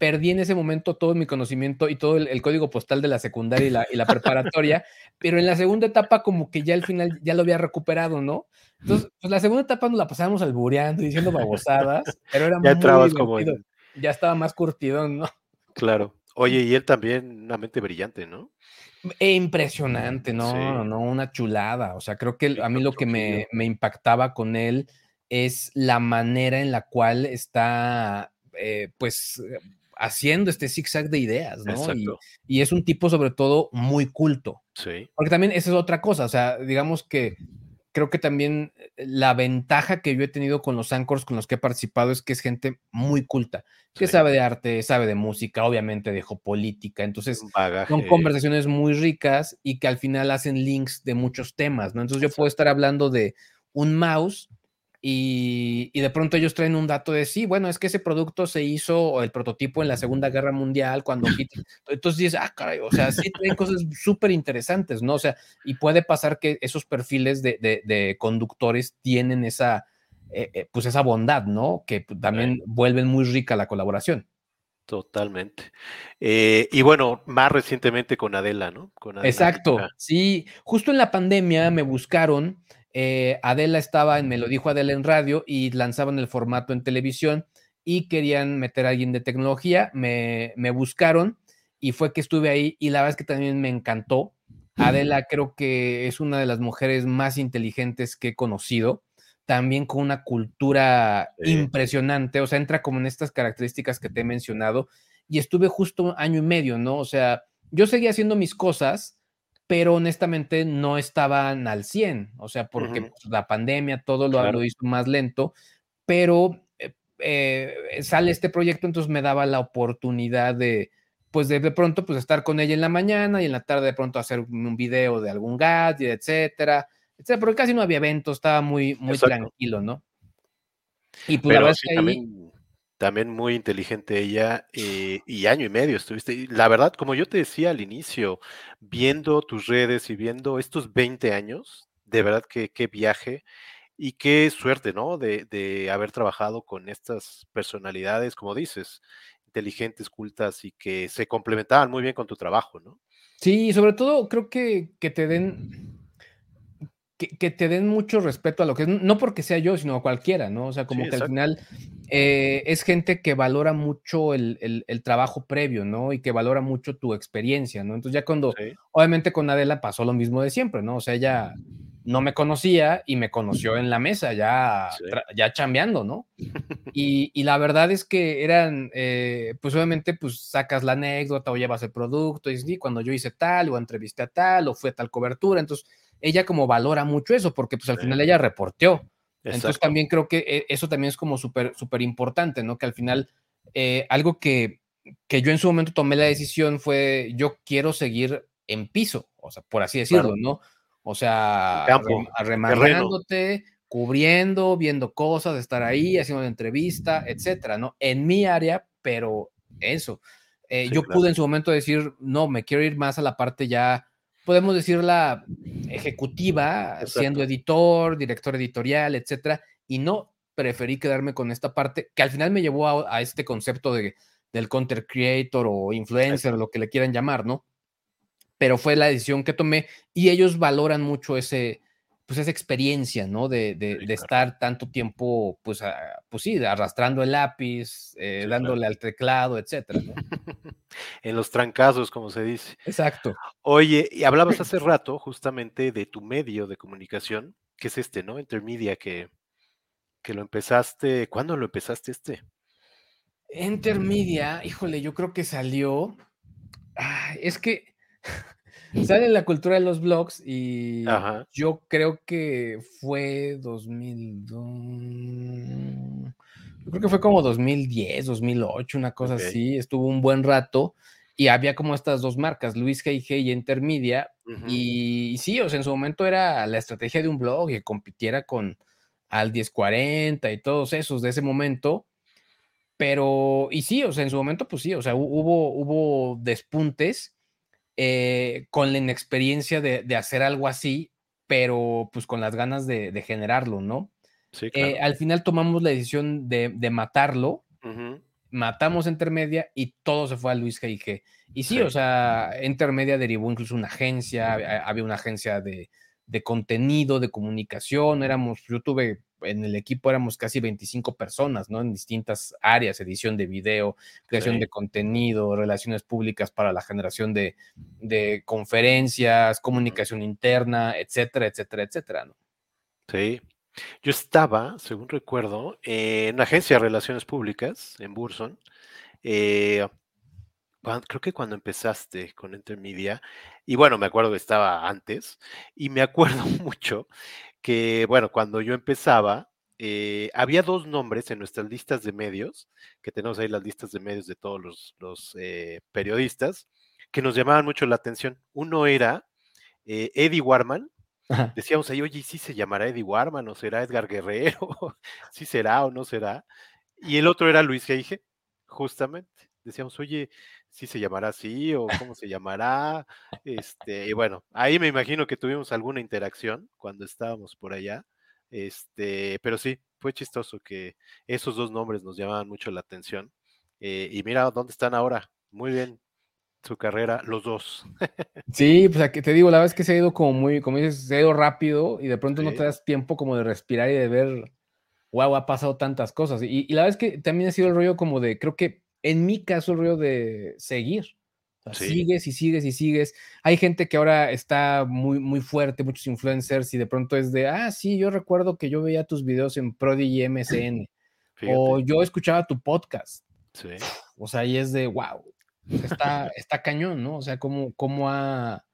perdí en ese momento todo mi conocimiento y todo el, código postal de la secundaria y la, y la preparatoria, pero en la segunda etapa como que ya al final ya lo había recuperado, ¿no? Entonces, pues la segunda etapa nos la pasábamos albureando, diciendo babosadas, pero era ya muy como Ya estaba más curtidón, ¿no? Claro. Oye, y él también, una mente brillante, ¿no? E impresionante, no, no, una chulada. O sea, creo que a mí lo que me, impactaba con él es la manera en la cual está, eh, pues, haciendo este zigzag de ideas, ¿no? Y, y, es un tipo, sobre todo, muy culto. Sí. Porque también esa es otra cosa. O sea, digamos que creo que también eh, la ventaja que yo he tenido con los anchors con los que he participado es que es gente muy culta, que sabe de arte, sabe de música, obviamente de política, entonces son conversaciones muy ricas y que al final hacen links de muchos temas, ¿no? Entonces yo puedo estar hablando de un mouse y, de pronto ellos traen un dato de sí, bueno, es que ese producto se hizo, el prototipo en la Segunda Guerra Mundial, cuando Entonces dices, ah, caray, o sea, sí traen cosas súper interesantes, ¿no? O sea, y puede pasar que esos perfiles de, conductores tienen esa, eh, eh, pues esa bondad, ¿no? Que también vuelven muy rica la colaboración. Totalmente. Eh, y bueno, más recientemente con Adela, ¿no? Exacto, sí, justo en la pandemia me buscaron eh, Adela estaba en, me lo dijo Adela en radio y lanzaban el formato en televisión y querían meter a alguien de tecnología, me, buscaron y fue que estuve ahí y la verdad es que también me encantó. Adela creo que es una de las mujeres más inteligentes que he conocido, también con una cultura impresionante, o sea, entra como en estas características que te he mencionado y estuve justo un año y medio, ¿no? O sea, yo seguía haciendo mis cosas, pero honestamente no estaban al 100, o sea, porque pues, la pandemia, todo lo, hizo más lento, pero eh, eh, sale este proyecto, entonces me daba la oportunidad de, pues de, pronto, pues estar con ella en la mañana y en la tarde de pronto hacer un video de algún gadget, etcétera, etcétera, porque casi no había eventos, estaba muy, muy tranquilo, ¿no? Y pues la verdad es que ahí también muy inteligente ella, eh, y año y medio estuviste. La verdad, como yo te decía al inicio, viendo tus redes y viendo estos 20 años, de verdad que qué viaje y qué suerte, ¿no? De, de haber trabajado con estas personalidades, como dices, inteligentes, cultas y que se complementaban muy bien con tu trabajo, ¿no? Sí, sobre todo creo que, que te den que, te den mucho respeto a lo que es, no porque sea yo, sino cualquiera, ¿no? O sea, como que al final eh, es gente que valora mucho el, trabajo previo, ¿no? Y que valora mucho tu experiencia, ¿no? Entonces ya cuando, obviamente con Adela pasó lo mismo de siempre, ¿no? O sea, ella no me conocía y me conoció en la mesa, ya, ya chambeando, ¿no? Y, la verdad es que eran, eh, pues obviamente, pues sacas la anécdota o llevas el producto y sí, cuando yo hice tal o entrevisté a tal o fue a tal cobertura, entonces ella como valora mucho eso, porque pues al final ella reporteó. Entonces también creo que eh, eso también es como súper, súper importante, ¿no? Que al final eh, algo que, que yo en su momento tomé la decisión fue, yo quiero seguir en piso, o sea, por así decirlo, ¿no? O sea, arremanándote, cubriendo, viendo cosas, estar ahí, haciendo una entrevista, etcétera, ¿no? En mi área, pero eso. Eh, yo pude en su momento decir, no, me quiero ir más a la parte ya podemos decir la ejecutiva, siendo editor, director editorial, etcétera, y no preferí quedarme con esta parte que al final me llevó a, este concepto de, del content creator o influencer, lo que le quieran llamar, ¿no? Pero fue la decisión que tomé y ellos valoran mucho ese, pues esa experiencia, ¿no? De, de, estar tanto tiempo, pues, pues sí, arrastrando el lápiz, eh, dándole al teclado, etcétera. en los trancazos, como se dice. Exacto. Oye, y hablabas hace rato justamente de tu medio de comunicación, que es este, ¿no? Intermedia, que, que lo empezaste, ¿cuándo lo empezaste este? Intermedia, híjole, yo creo que salió, ah, es que sale la cultura de los blogs y yo creo que fue 2002, yo creo que fue como 2010, 2008, una cosa así, estuvo un buen rato y había como estas dos marcas, Luis G&G y Intermedia, y, sí, o sea, en su momento era la estrategia de un blog que compitiera con al 1040 y todos esos de ese momento, pero, y sí, o sea, en su momento, pues sí, o sea, hubo, hubo despuntes eh, con la inexperiencia de, hacer algo así, pero pues con las ganas de, generarlo, ¿no? Sí, eh, al final tomamos la decisión de, matarlo, matamos Intermedia y todo se fue a Luis G&G. Y sí, o sea, Intermedia derivó incluso una agencia, había una agencia de, de contenido, de comunicación, éramos, yo tuve en el equipo éramos casi 25 personas, ¿no? En distintas áreas, edición de video, creación de contenido, relaciones públicas para la generación de, conferencias, comunicación interna, etcétera, etcétera, etcétera, ¿no? Sí. Yo estaba, según recuerdo, en una agencia de relaciones públicas en Burson. Eh, creo que cuando empezaste con Intermedia, y bueno, me acuerdo que estaba antes, y me acuerdo mucho que, bueno, cuando yo empezaba, eh, había dos nombres en nuestras listas de medios, que tenemos ahí las listas de medios de todos los, eh, periodistas, que nos llamaban mucho la atención. Uno era eh, Eddie Warman, decíamos ahí, oye, ¿sí se llamará Eddie Warman o será Edgar Guerrero? ¿Sí será o no será? Y el otro era Luis Geige, justamente. Decíamos, oye, si se llamará así o cómo se llamará. Este, y bueno, ahí me imagino que tuvimos alguna interacción cuando estábamos por allá. Este, pero sí, fue chistoso que esos dos nombres nos llamaban mucho la atención. Eh, y mira dónde están ahora. Muy bien su carrera, los dos. sí, pues aquí te digo, la verdad es que se ha ido como muy, como dices, se ha ido rápido y de pronto no te das tiempo como de respirar y de ver, wow, ha pasado tantas cosas. Y, y la verdad es que también ha sido el rollo como de, creo que en mi caso, el rollo de seguir. Sigues y sigues y sigues. Hay gente que ahora está muy, muy fuerte, muchos influencers, y de pronto es de, ah, sí, yo recuerdo que yo veía tus videos en Prodigy MSN, o yo escuchaba tu podcast. Sí. O sea, y es de, wow, está, está cañón, ¿no? O sea, cómo, cómo ha,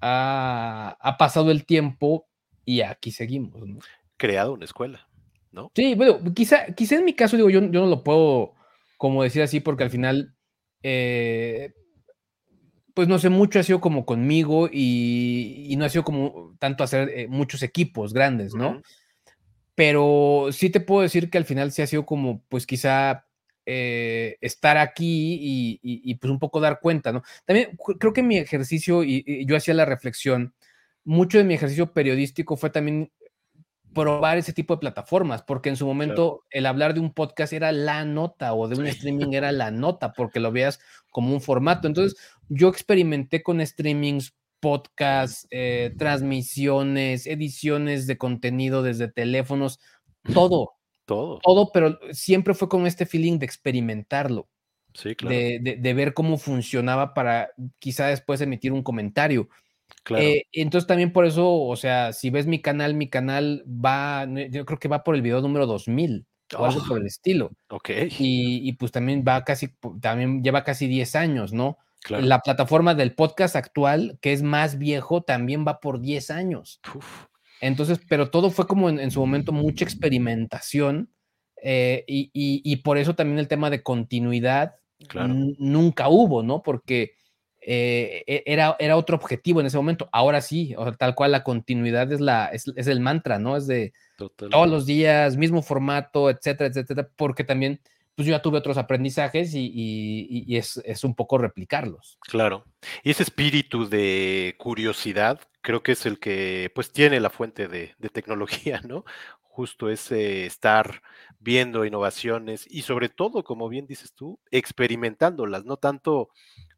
ha, pasado el tiempo y aquí seguimos, ¿no? Creado una escuela, ¿no? Sí, bueno, quizá, quizá en mi caso, digo, yo, yo no lo puedo como decir así, porque al final, eh, pues no sé, mucho ha sido como conmigo y, no ha sido como tanto hacer eh, muchos equipos grandes, ¿no? Pero sí te puedo decir que al final sí ha sido como, pues quizá eh, estar aquí y, y, pues un poco dar cuenta, ¿no? También creo que mi ejercicio, y, yo hacía la reflexión, mucho de mi ejercicio periodístico fue también probar ese tipo de plataformas, porque en su momento el hablar de un podcast era la nota o de un streaming era la nota, porque lo veas como un formato. Entonces, yo experimenté con streamings, podcasts, eh, transmisiones, ediciones de contenido desde teléfonos, todo. Todo. Todo, pero siempre fue con este feeling de experimentarlo. Sí, claro. de, de ver cómo funcionaba para quizá después emitir un comentario. Eh, entonces también por eso, o sea, si ves mi canal, mi canal va, yo creo que va por el video número 2000 o algo por el estilo. Ok. Y, pues también va casi, también lleva casi 10 años, ¿no? La plataforma del podcast actual, que es más viejo, también va por 10 años. Entonces, pero todo fue como en, su momento mucha experimentación eh, y, por eso también el tema de continuidad nunca hubo, ¿no? Porque eh, e, era, era otro objetivo en ese momento. Ahora sí, o sea, tal cual la continuidad es, la, es, el mantra, ¿no? Es de todos los días, mismo formato, etcétera, etcétera, porque también pues yo ya tuve otros aprendizajes y, es, un poco replicarlos. Claro. Y ese espíritu de curiosidad creo que es el que pues tiene la fuente de, de tecnología, ¿no? Justo ese estar viendo innovaciones y sobre todo, como bien dices tú, experimentándolas, no tanto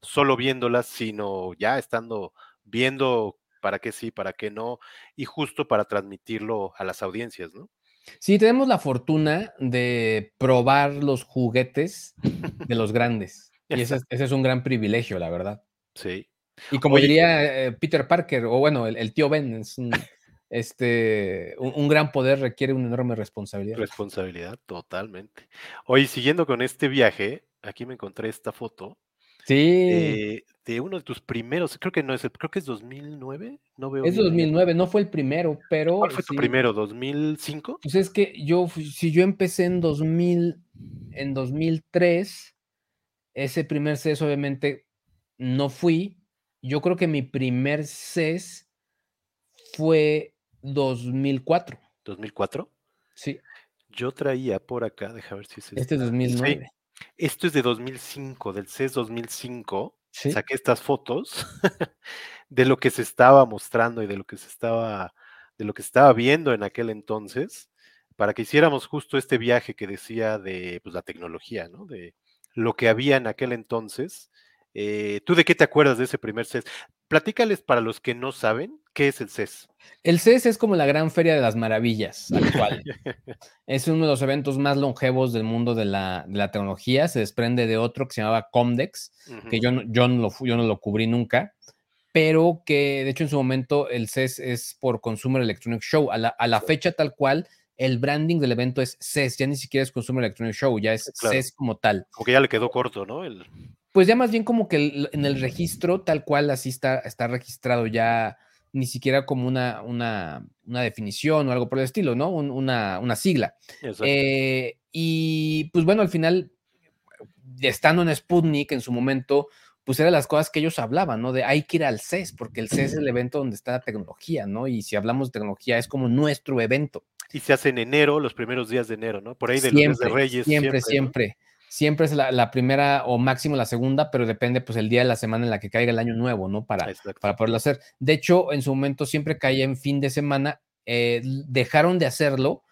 solo viéndolas, sino ya estando viendo para qué sí, para qué no, y justo para transmitirlo a las audiencias, ¿no? Sí, tenemos la fortuna de probar los juguetes de los grandes. Y ese es, un gran privilegio, la verdad. Sí. Y como diría eh, Peter Parker, o bueno, el, tío Ben, es este, un, gran poder requiere una enorme responsabilidad. Responsabilidad, totalmente. Hoy, siguiendo con este viaje, aquí me encontré esta foto Sí. de uno de tus primeros, creo que no es, creo que es 2009, no veo. Es 2009, no fue el primero, pero. ¿Cuál fue tu primero? ¿2005? Pues es que yo, si yo empecé en 2000, en 2003, ese primer CES obviamente no fui. Yo creo que mi primer CES fue 2004. ¿2004? Sí. Yo traía por acá, déjame ver si es este. es 2009. Esto es de 2005, del CES 2005. Saqué estas fotos de lo que se estaba mostrando y de lo que se estaba, de lo que estaba viendo en aquel entonces, para que hiciéramos justo este viaje que decía de pues, la tecnología, ¿no? De lo que había en aquel entonces. Eh, ¿Tú de qué te acuerdas de ese primer CES? Platícales para los que no saben qué es el CES. El CES es como la gran feria de las maravillas actual. es uno de los eventos más longevos del mundo de la, tecnología. Se desprende de otro que se llamaba Comdex, que yo, yo, no lo, yo no lo cubrí nunca, pero que de hecho en su momento el CES es por Consumer Electronic Show. A la, fecha tal cual, el branding del evento es CES, ya ni siquiera es Consumer Electronic Show, ya es CES como tal. Como que ya le quedó corto, ¿no? Pues ya más bien como que en el registro tal cual así está, está registrado ya ni siquiera como una, una, definición o algo por el estilo, ¿no? una, sigla. Eh, y pues bueno, al final, estando en Sputnik en su momento, pues eran las cosas que ellos hablaban, ¿no? De hay que ir al CES, porque el CES es el evento donde está la tecnología, ¿no? Y si hablamos de tecnología, es como nuestro evento. Y se hace en enero, los primeros días de enero, ¿no? Por ahí de siempre, de Reyes. Siempre, siempre siempre es la, primera o máximo la segunda, pero depende pues el día de la semana en la que caiga el año nuevo, ¿no? Para, para poderlo hacer. De hecho, en su momento siempre caía en fin de semana, eh, dejaron de hacerlo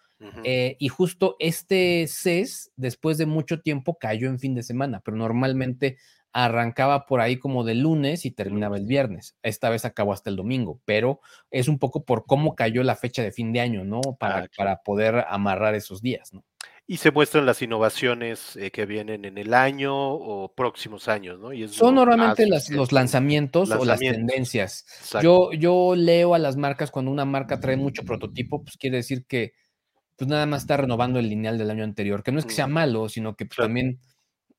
eh, y justo este CES, después de mucho tiempo, cayó en fin de semana, pero normalmente arrancaba por ahí como de lunes y terminaba el viernes. Esta vez acabó hasta el domingo, pero es un poco por cómo cayó la fecha de fin de año, ¿no? Para, ah, para poder amarrar esos días, ¿no? Y se muestran las innovaciones eh, que vienen en el año o próximos años, ¿no? Y Son normalmente los lanzamientos, o las tendencias. Yo, yo leo a las marcas cuando una marca trae mucho prototipo, pues quiere decir que pues nada más está renovando el lineal del año anterior, que no es que sea malo, sino que pues, también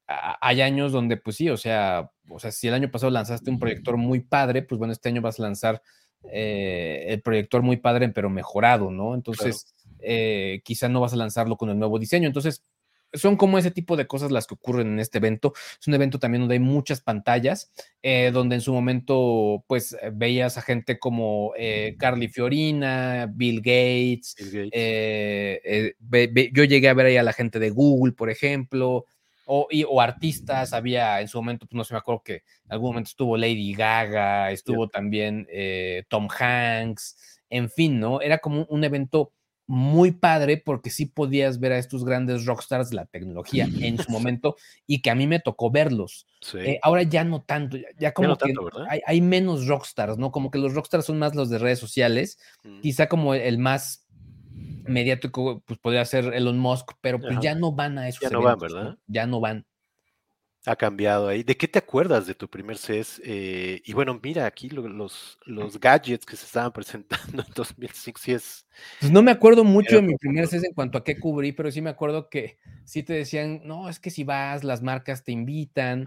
hay años donde pues sí, o sea, o sea, si el año pasado lanzaste un proyector muy padre, pues bueno, este año vas a lanzar eh, el proyector muy padre, pero mejorado, ¿no? Entonces... Eh, quizá no vas a lanzarlo con el nuevo diseño. Entonces, son como ese tipo de cosas las que ocurren en este evento. Es un evento también donde hay muchas pantallas, eh, donde en su momento, pues, eh, veías a gente como Carly Fiorina, Bill Gates. yo llegué a ver ahí a la gente de Google, por ejemplo, o, o, artistas. Había en su momento, pues no sé, me acuerdo que en algún momento estuvo Lady Gaga, estuvo también Tom Hanks, en fin, ¿no? Era como un evento muy padre porque sí podías ver a estos grandes rockstars la tecnología en su momento y que a mí me tocó verlos. Eh, ahora ya no tanto, ya, como que hay, menos rockstars, ¿no? Como que los rockstars son más los de redes sociales, mm. quizá como el, más mediático, pues podría ser Elon Musk, pero pues ya no van a esos Ya no van, ¿verdad? Ya no van ha cambiado ahí. ¿De qué te acuerdas de tu primer CES? Eh, y bueno, mira aquí los, los gadgets que se estaban presentando en 2005, sí es... Pues no me acuerdo mucho de mi primer CES en cuanto a qué cubrí, pero sí me acuerdo que sí te decían, no, es que si vas, las marcas te invitan,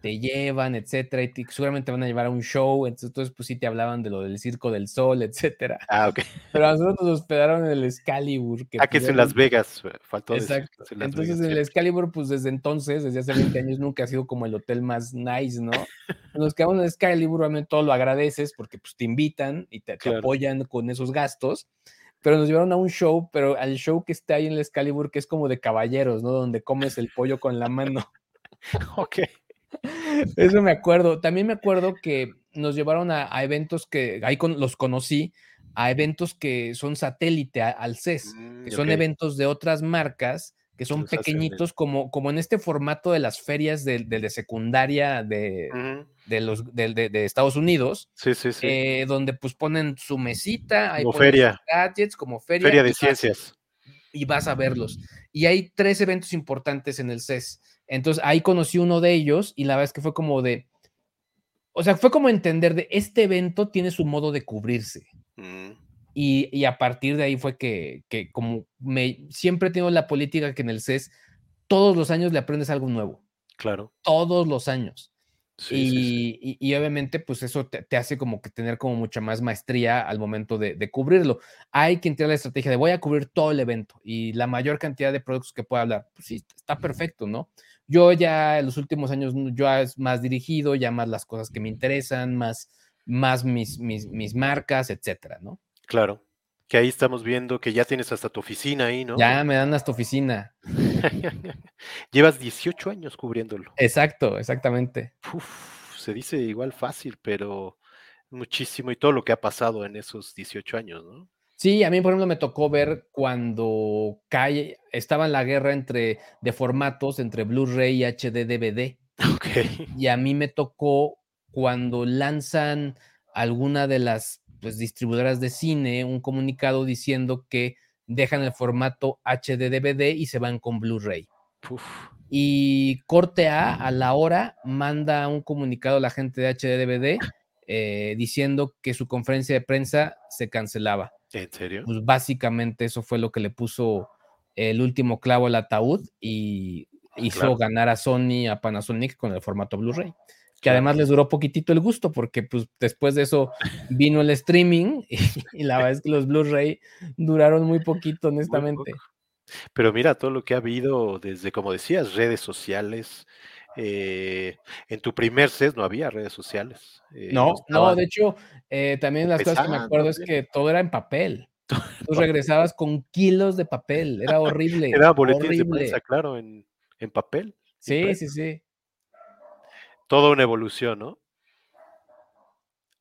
te llevan, etcétera, y seguramente van a llevar a un show, entonces pues sí te hablaban de lo del Circo del Sol, etcétera. Ah, ok. Pero a nosotros nos hospedaron en el Excalibur. Que ah, que es en Las Vegas, faltó Exacto. entonces en el Excalibur, pues desde entonces, desde hace 20 años, nunca ha sido como el hotel más nice, ¿no? Nos quedamos en el Excalibur, obviamente todo lo agradeces porque pues te invitan y te, apoyan con esos gastos pero nos llevaron a un show, pero al show que está ahí en el Excalibur, que es como de caballeros, ¿no? Donde comes el pollo con la mano. ok. Eso me acuerdo. También me acuerdo que nos llevaron a, eventos que ahí los conocí, a eventos que son satélite al CES, que mm, son eventos de otras marcas que son pequeñitos, como, como en este formato de las ferias de, de, secundaria de, de los, de, Estados Unidos. Sí, sí, sí. Eh, donde pues ponen su mesita, como feria. gadgets, como feria. Feria de ciencias. y vas a verlos. Y hay tres eventos importantes en el CES. Entonces ahí conocí uno de ellos y la verdad es que fue como de, o sea, fue como entender de este evento tiene su modo de cubrirse. Mm. Y, a partir de ahí fue que, que, como me siempre tengo la política que en el CES todos los años le aprendes algo nuevo. Claro. Todos los años. y, obviamente, pues eso te, hace como que tener como mucha más maestría al momento de, cubrirlo. Hay quien tiene la estrategia de voy a cubrir todo el evento y la mayor cantidad de productos que pueda hablar. Pues sí, está perfecto, ¿no? Yo ya en los últimos años, yo es más dirigido, ya más las cosas que me interesan, más, más mis, mis, mis marcas, etcétera, ¿no? Claro. Que ahí estamos viendo que ya tienes hasta tu oficina ahí, ¿no? Ya me dan hasta oficina. Llevas 18 años cubriéndolo. Exacto, exactamente. se dice igual fácil, pero muchísimo y todo lo que ha pasado en esos 18 años, ¿no? Sí, a mí, por ejemplo, me tocó ver cuando cae, estaba en la guerra entre, de formatos entre Blu-ray y HD DVD. Okay. Y a mí me tocó cuando lanzan alguna de las pues, distribuidoras de cine un comunicado diciendo que dejan el formato HD DVD y se van con Blu-ray. Y Corte A a la hora manda un comunicado a la gente de HD DVD eh, diciendo que su conferencia de prensa se cancelaba. ¿En serio? Pues básicamente eso fue lo que le puso el último clavo al ataúd y hizo ganar a Sony, a Panasonic con el formato Blu-ray que además les duró poquitito el gusto, porque pues después de eso vino el streaming y, la verdad es que los Blu-ray duraron muy poquito, honestamente. Pero mira todo lo que ha habido desde, como decías, redes sociales. Eh, en tu primer set no había redes sociales. Eh, no, no, de hecho, eh, también las cosas que me acuerdo es que todo era en papel. Tú regresabas con kilos de papel, era horrible. Era boletín de prensa, claro, en, en papel. Sí, sí, sí toda una evolución, ¿no?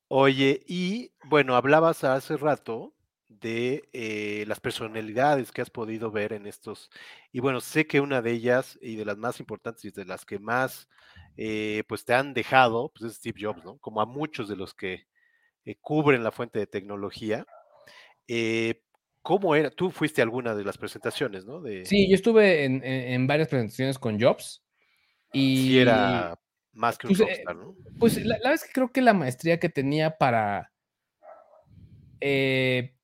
Oye, y bueno, hablabas hace rato de eh, las personalidades que has podido ver en estos, y bueno, sé que una de ellas y de las más importantes y de las que más eh, pues te han dejado, pues es Steve Jobs, ¿no? Como a muchos de los que eh, cubren la fuente de tecnología. ¿Cómo era? Tú fuiste a alguna de las presentaciones, ¿no? De... Sí, yo estuve en, varias presentaciones con Jobs. Y sí era más que un pues, eh, ¿no? Pues la, verdad es que creo que la maestría que tenía para. Eh,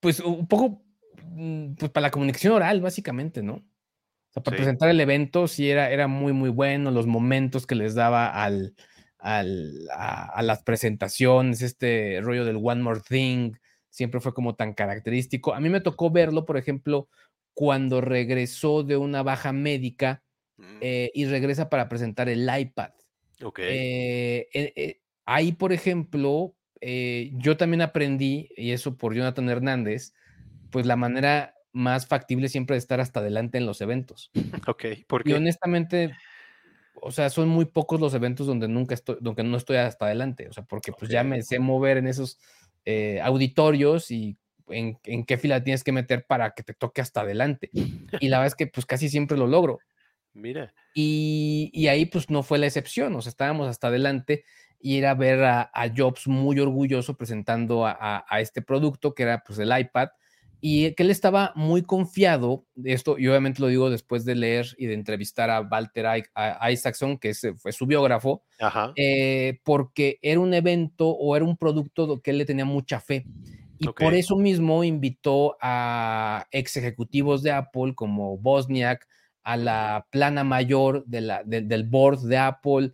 pues un poco. Mm, pues para la comunicación oral, básicamente, ¿no? O sea, para presentar el evento, sí era, era muy, muy bueno. Los momentos que les daba al, al a, las presentaciones, este rollo del One More Thing, siempre fue como tan característico. A mí me tocó verlo, por ejemplo, cuando regresó de una baja médica Mm. Eh, y regresa para presentar el iPad. Ok. Eh, eh, ahí, por ejemplo, yo también aprendí, y eso por Jonathan Hernández, pues la manera más factible siempre de estar hasta adelante en los eventos. Ok, ¿por Y honestamente, o sea, son muy pocos los eventos donde nunca estoy, donde no estoy hasta adelante, o sea, porque pues ya me sé mover en esos auditorios y en, en, qué fila tienes que meter para que te toque hasta adelante. Y la verdad es que pues casi siempre lo logro. Mira. Y, ahí pues no fue la excepción, o sea, estábamos hasta adelante y era ver a, Jobs muy orgulloso presentando a, este producto que era pues el iPad y que él estaba muy confiado, de esto y obviamente lo digo después de leer y de entrevistar a Walter Isaacson, que fue su biógrafo, eh, porque era un evento o era un producto que él le tenía mucha fe. Y por eso mismo invitó a ex ejecutivos de Apple como Bosniak, a la plana mayor de la, del board de Apple.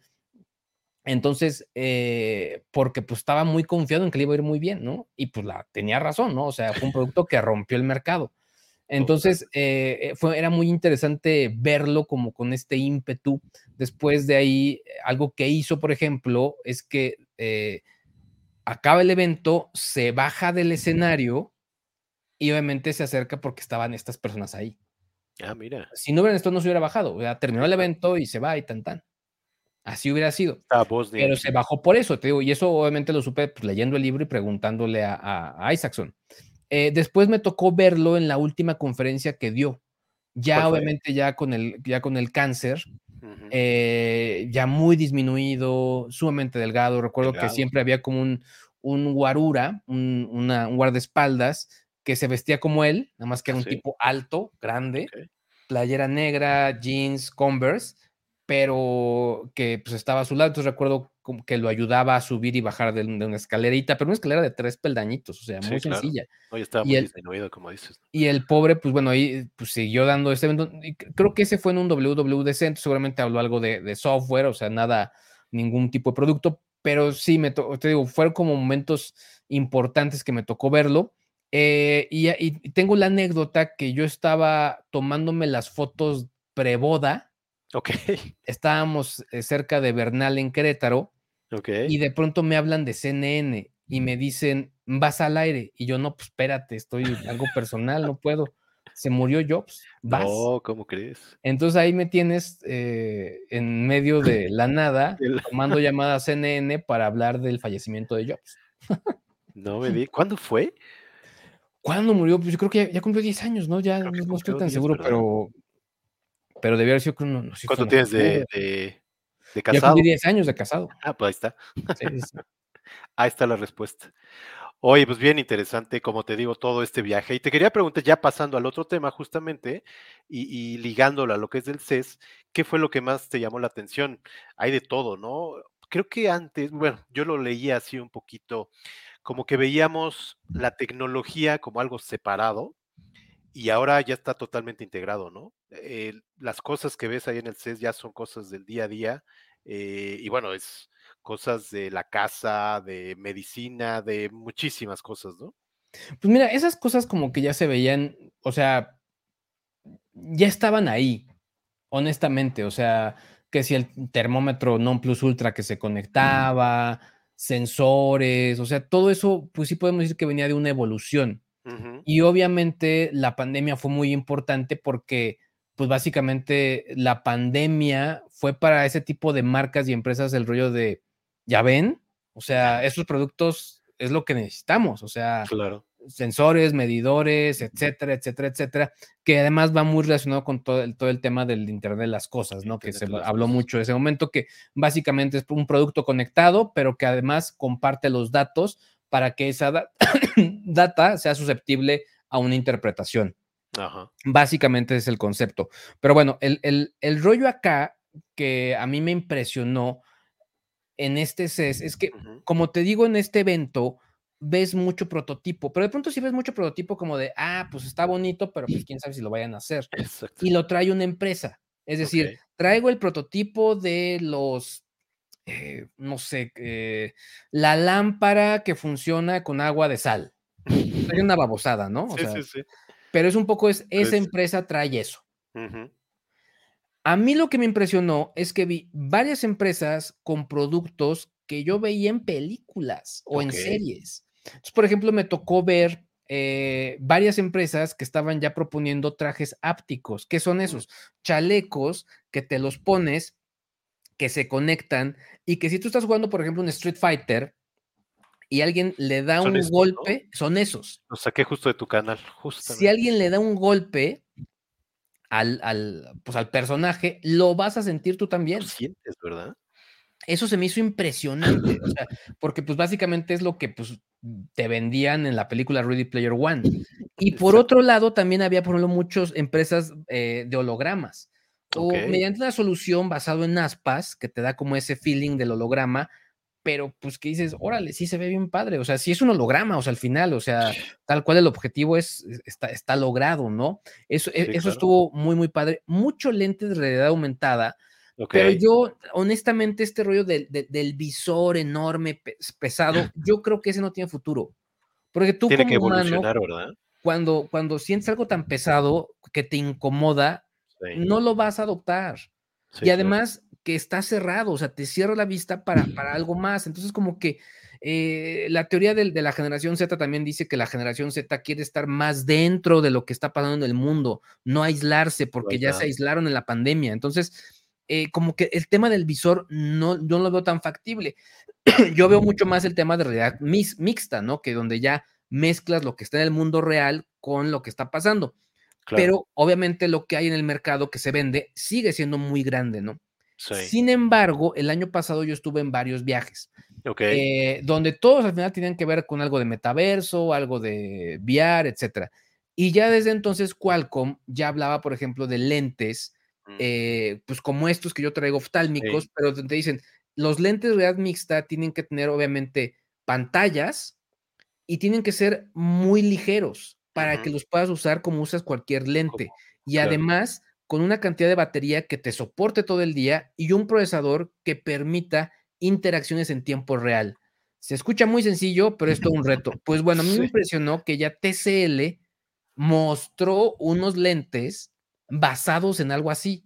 Entonces, eh, porque pues estaba muy confiado en que le iba a ir muy bien, ¿no? Y pues la tenía razón, ¿no? O sea, fue un producto que rompió el mercado. Entonces, eh, eh, fue, era muy interesante verlo como con este ímpetu. Después de ahí, algo que hizo, por ejemplo, es que acaba el evento, se baja del escenario y obviamente se acerca porque estaban estas personas ahí. Ah, mira. Si no hubieran esto, no se hubiera bajado. Ya terminó el evento y se va y tan tan. Así hubiera sido. Pero se bajó por eso, te digo, y eso obviamente lo supe pues, leyendo el libro y preguntándole a, Isaacson. Eh, después me tocó verlo en la última conferencia que dio. Ya obviamente ya con el, ya con el cáncer, eh, ya muy disminuido, sumamente delgado. Recuerdo que siempre había como un, un guarura, un, una, un guardaespaldas que se vestía como él, nada más que era un tipo alto, grande, playera negra, jeans, Converse, pero que pues estaba a su lado. Entonces recuerdo que lo ayudaba a subir y bajar de, una escalerita, pero una escalera de tres peldañitos, o sea, muy sencilla. estaba muy disminuido, como dices. Y el pobre, pues bueno, ahí pues, siguió dando este evento. Creo que ese fue en un WWDC, entonces seguramente habló algo de, de software, o sea, nada ningún tipo de producto, pero sí, me te digo, fueron como momentos importantes que me tocó verlo. Eh, y, tengo la anécdota que yo estaba tomándome las fotos preboda. Ok. Estábamos eh, cerca de Bernal en Querétaro. Ok. Y de pronto me hablan de CNN y me dicen, vas al aire. Y yo, no, pues espérate, estoy algo personal, no puedo. Se murió Jobs. Vas. No, ¿cómo crees? Entonces ahí me tienes eh, en medio de la nada, tomando llamada a CNN para hablar del fallecimiento de Jobs. no me di. ¿Cuándo fue? ¿Cuándo murió? Pues yo creo que ya, cumplió 10 años, ¿no? Ya no estoy tan seguro, pero, pero debía haber sido que no, ¿Cuánto tienes de, de, casado? Ya cumplí 10 años de casado. Ah, pues ahí está. Ahí está la respuesta. Oye, pues bien interesante, como te digo, todo este viaje. Y te quería preguntar, ya pasando al otro tema justamente, y, ligándolo a lo que es del CES, ¿qué fue lo que más te llamó la atención? Hay de todo, ¿no? Creo que antes, bueno, yo lo leía así un poquito, como que veíamos la tecnología como algo separado, y ahora ya está totalmente integrado, ¿no? las cosas que ves ahí en el CES ya son cosas del día a día, eh, y bueno, es cosas de la casa, de medicina, de muchísimas cosas, ¿no? Pues mira, esas cosas como que ya se veían, o sea, ya estaban ahí, honestamente, o sea, que si el termómetro non plus ultra que se conectaba, sensores, o sea, todo eso, pues sí podemos decir que venía de una evolución. Y obviamente la pandemia fue muy importante porque, pues básicamente la pandemia fue para ese tipo de marcas y empresas el rollo de, ya ven, o sea, esos productos es lo que necesitamos, o sea, sensores, medidores, etcétera, etcétera, etcétera, que además va muy relacionado con todo el, todo el tema del Internet de las cosas, ¿no? que se habló mucho de ese momento, que básicamente es un producto conectado, pero que además comparte los datos para que esa data sea susceptible a una interpretación. Básicamente es el concepto. Pero bueno, el, el, el rollo acá que a mí me impresionó en este CES es que, como te digo, en este evento ves mucho prototipo, pero de pronto sí ves mucho prototipo como de, ah, pues está bonito, pero pues quién sabe si lo vayan a hacer. Y lo trae una empresa. Es decir, traigo el prototipo de los, eh, no sé, eh, la lámpara que funciona con agua de sal. Hay una babosada, ¿no? sí, sí, sí. Pero es un poco, es, esa pues empresa trae eso. A mí lo que me impresionó es que vi varias empresas con productos que yo veía en películas o en series. por ejemplo, me tocó ver eh, varias empresas que estaban ya proponiendo trajes ápticos. ¿Qué son esos? Chalecos que te los pones, que se conectan y que si tú estás jugando, por ejemplo, un Street Fighter y alguien le da un golpe, son esos. Los saqué justo de tu canal, Si alguien le da un golpe, al, al, pues al personaje, lo vas a sentir tú también. Lo sientes, ¿verdad? Eso se me hizo impresionante, o sea, porque pues básicamente es lo que pues te vendían en la película Ready Player One. Y por otro lado, también había, por ejemplo, muchas empresas eh, de hologramas. O mediante una solución basado en aspas, que te da como ese feeling del holograma, pero pues que dices, órale, sí se ve bien padre, o sea, sí es un holograma, o sea, al final, o sea, tal cual el objetivo es, está, está logrado, ¿no? Eso, e, eso estuvo muy, muy padre. Mucho lente de realidad aumentada, pero yo, honestamente, este rollo del visor enorme, pesado, yo creo que ese no tiene futuro. Porque tú tiene que evolucionar, ¿verdad? Cuando, cuando sientes algo tan pesado que te incomoda, no lo vas a adoptar. y además, que está cerrado, o sea, te cierra la vista para, para algo más. Entonces, como que eh, la teoría de, la generación Z también dice que la generación Z quiere estar más dentro de lo que está pasando en el mundo, no aislarse, porque ya se aislaron en la pandemia. Entonces, eh, como que el tema del visor no, no lo veo tan factible. Yo veo mucho más el tema de realidad mixta, ¿no? Que donde ya mezclas lo que está en el mundo real con lo que está pasando. Pero obviamente lo que hay en el mercado que se vende sigue siendo muy grande, ¿no? Sin embargo, el año pasado yo estuve en varios viajes. Eh, donde todos al final tenían que ver con algo de metaverso, algo de VR, etcétera. Y ya desde entonces Qualcomm ya hablaba, por ejemplo, de lentes, mm. eh, pues como estos que yo traigo oftálmicos, pero te dicen, los lentes de realidad mixta tienen que tener obviamente pantallas y tienen que ser muy ligeros para que los puedas usar como usas cualquier lente. Y además con una cantidad de batería que te soporte todo el día y un procesador que permita interacciones en tiempo real. Se escucha muy sencillo, pero es todo un reto. Pues bueno, a mí me impresionó que ya TCL mostró unos lentes basados en algo así.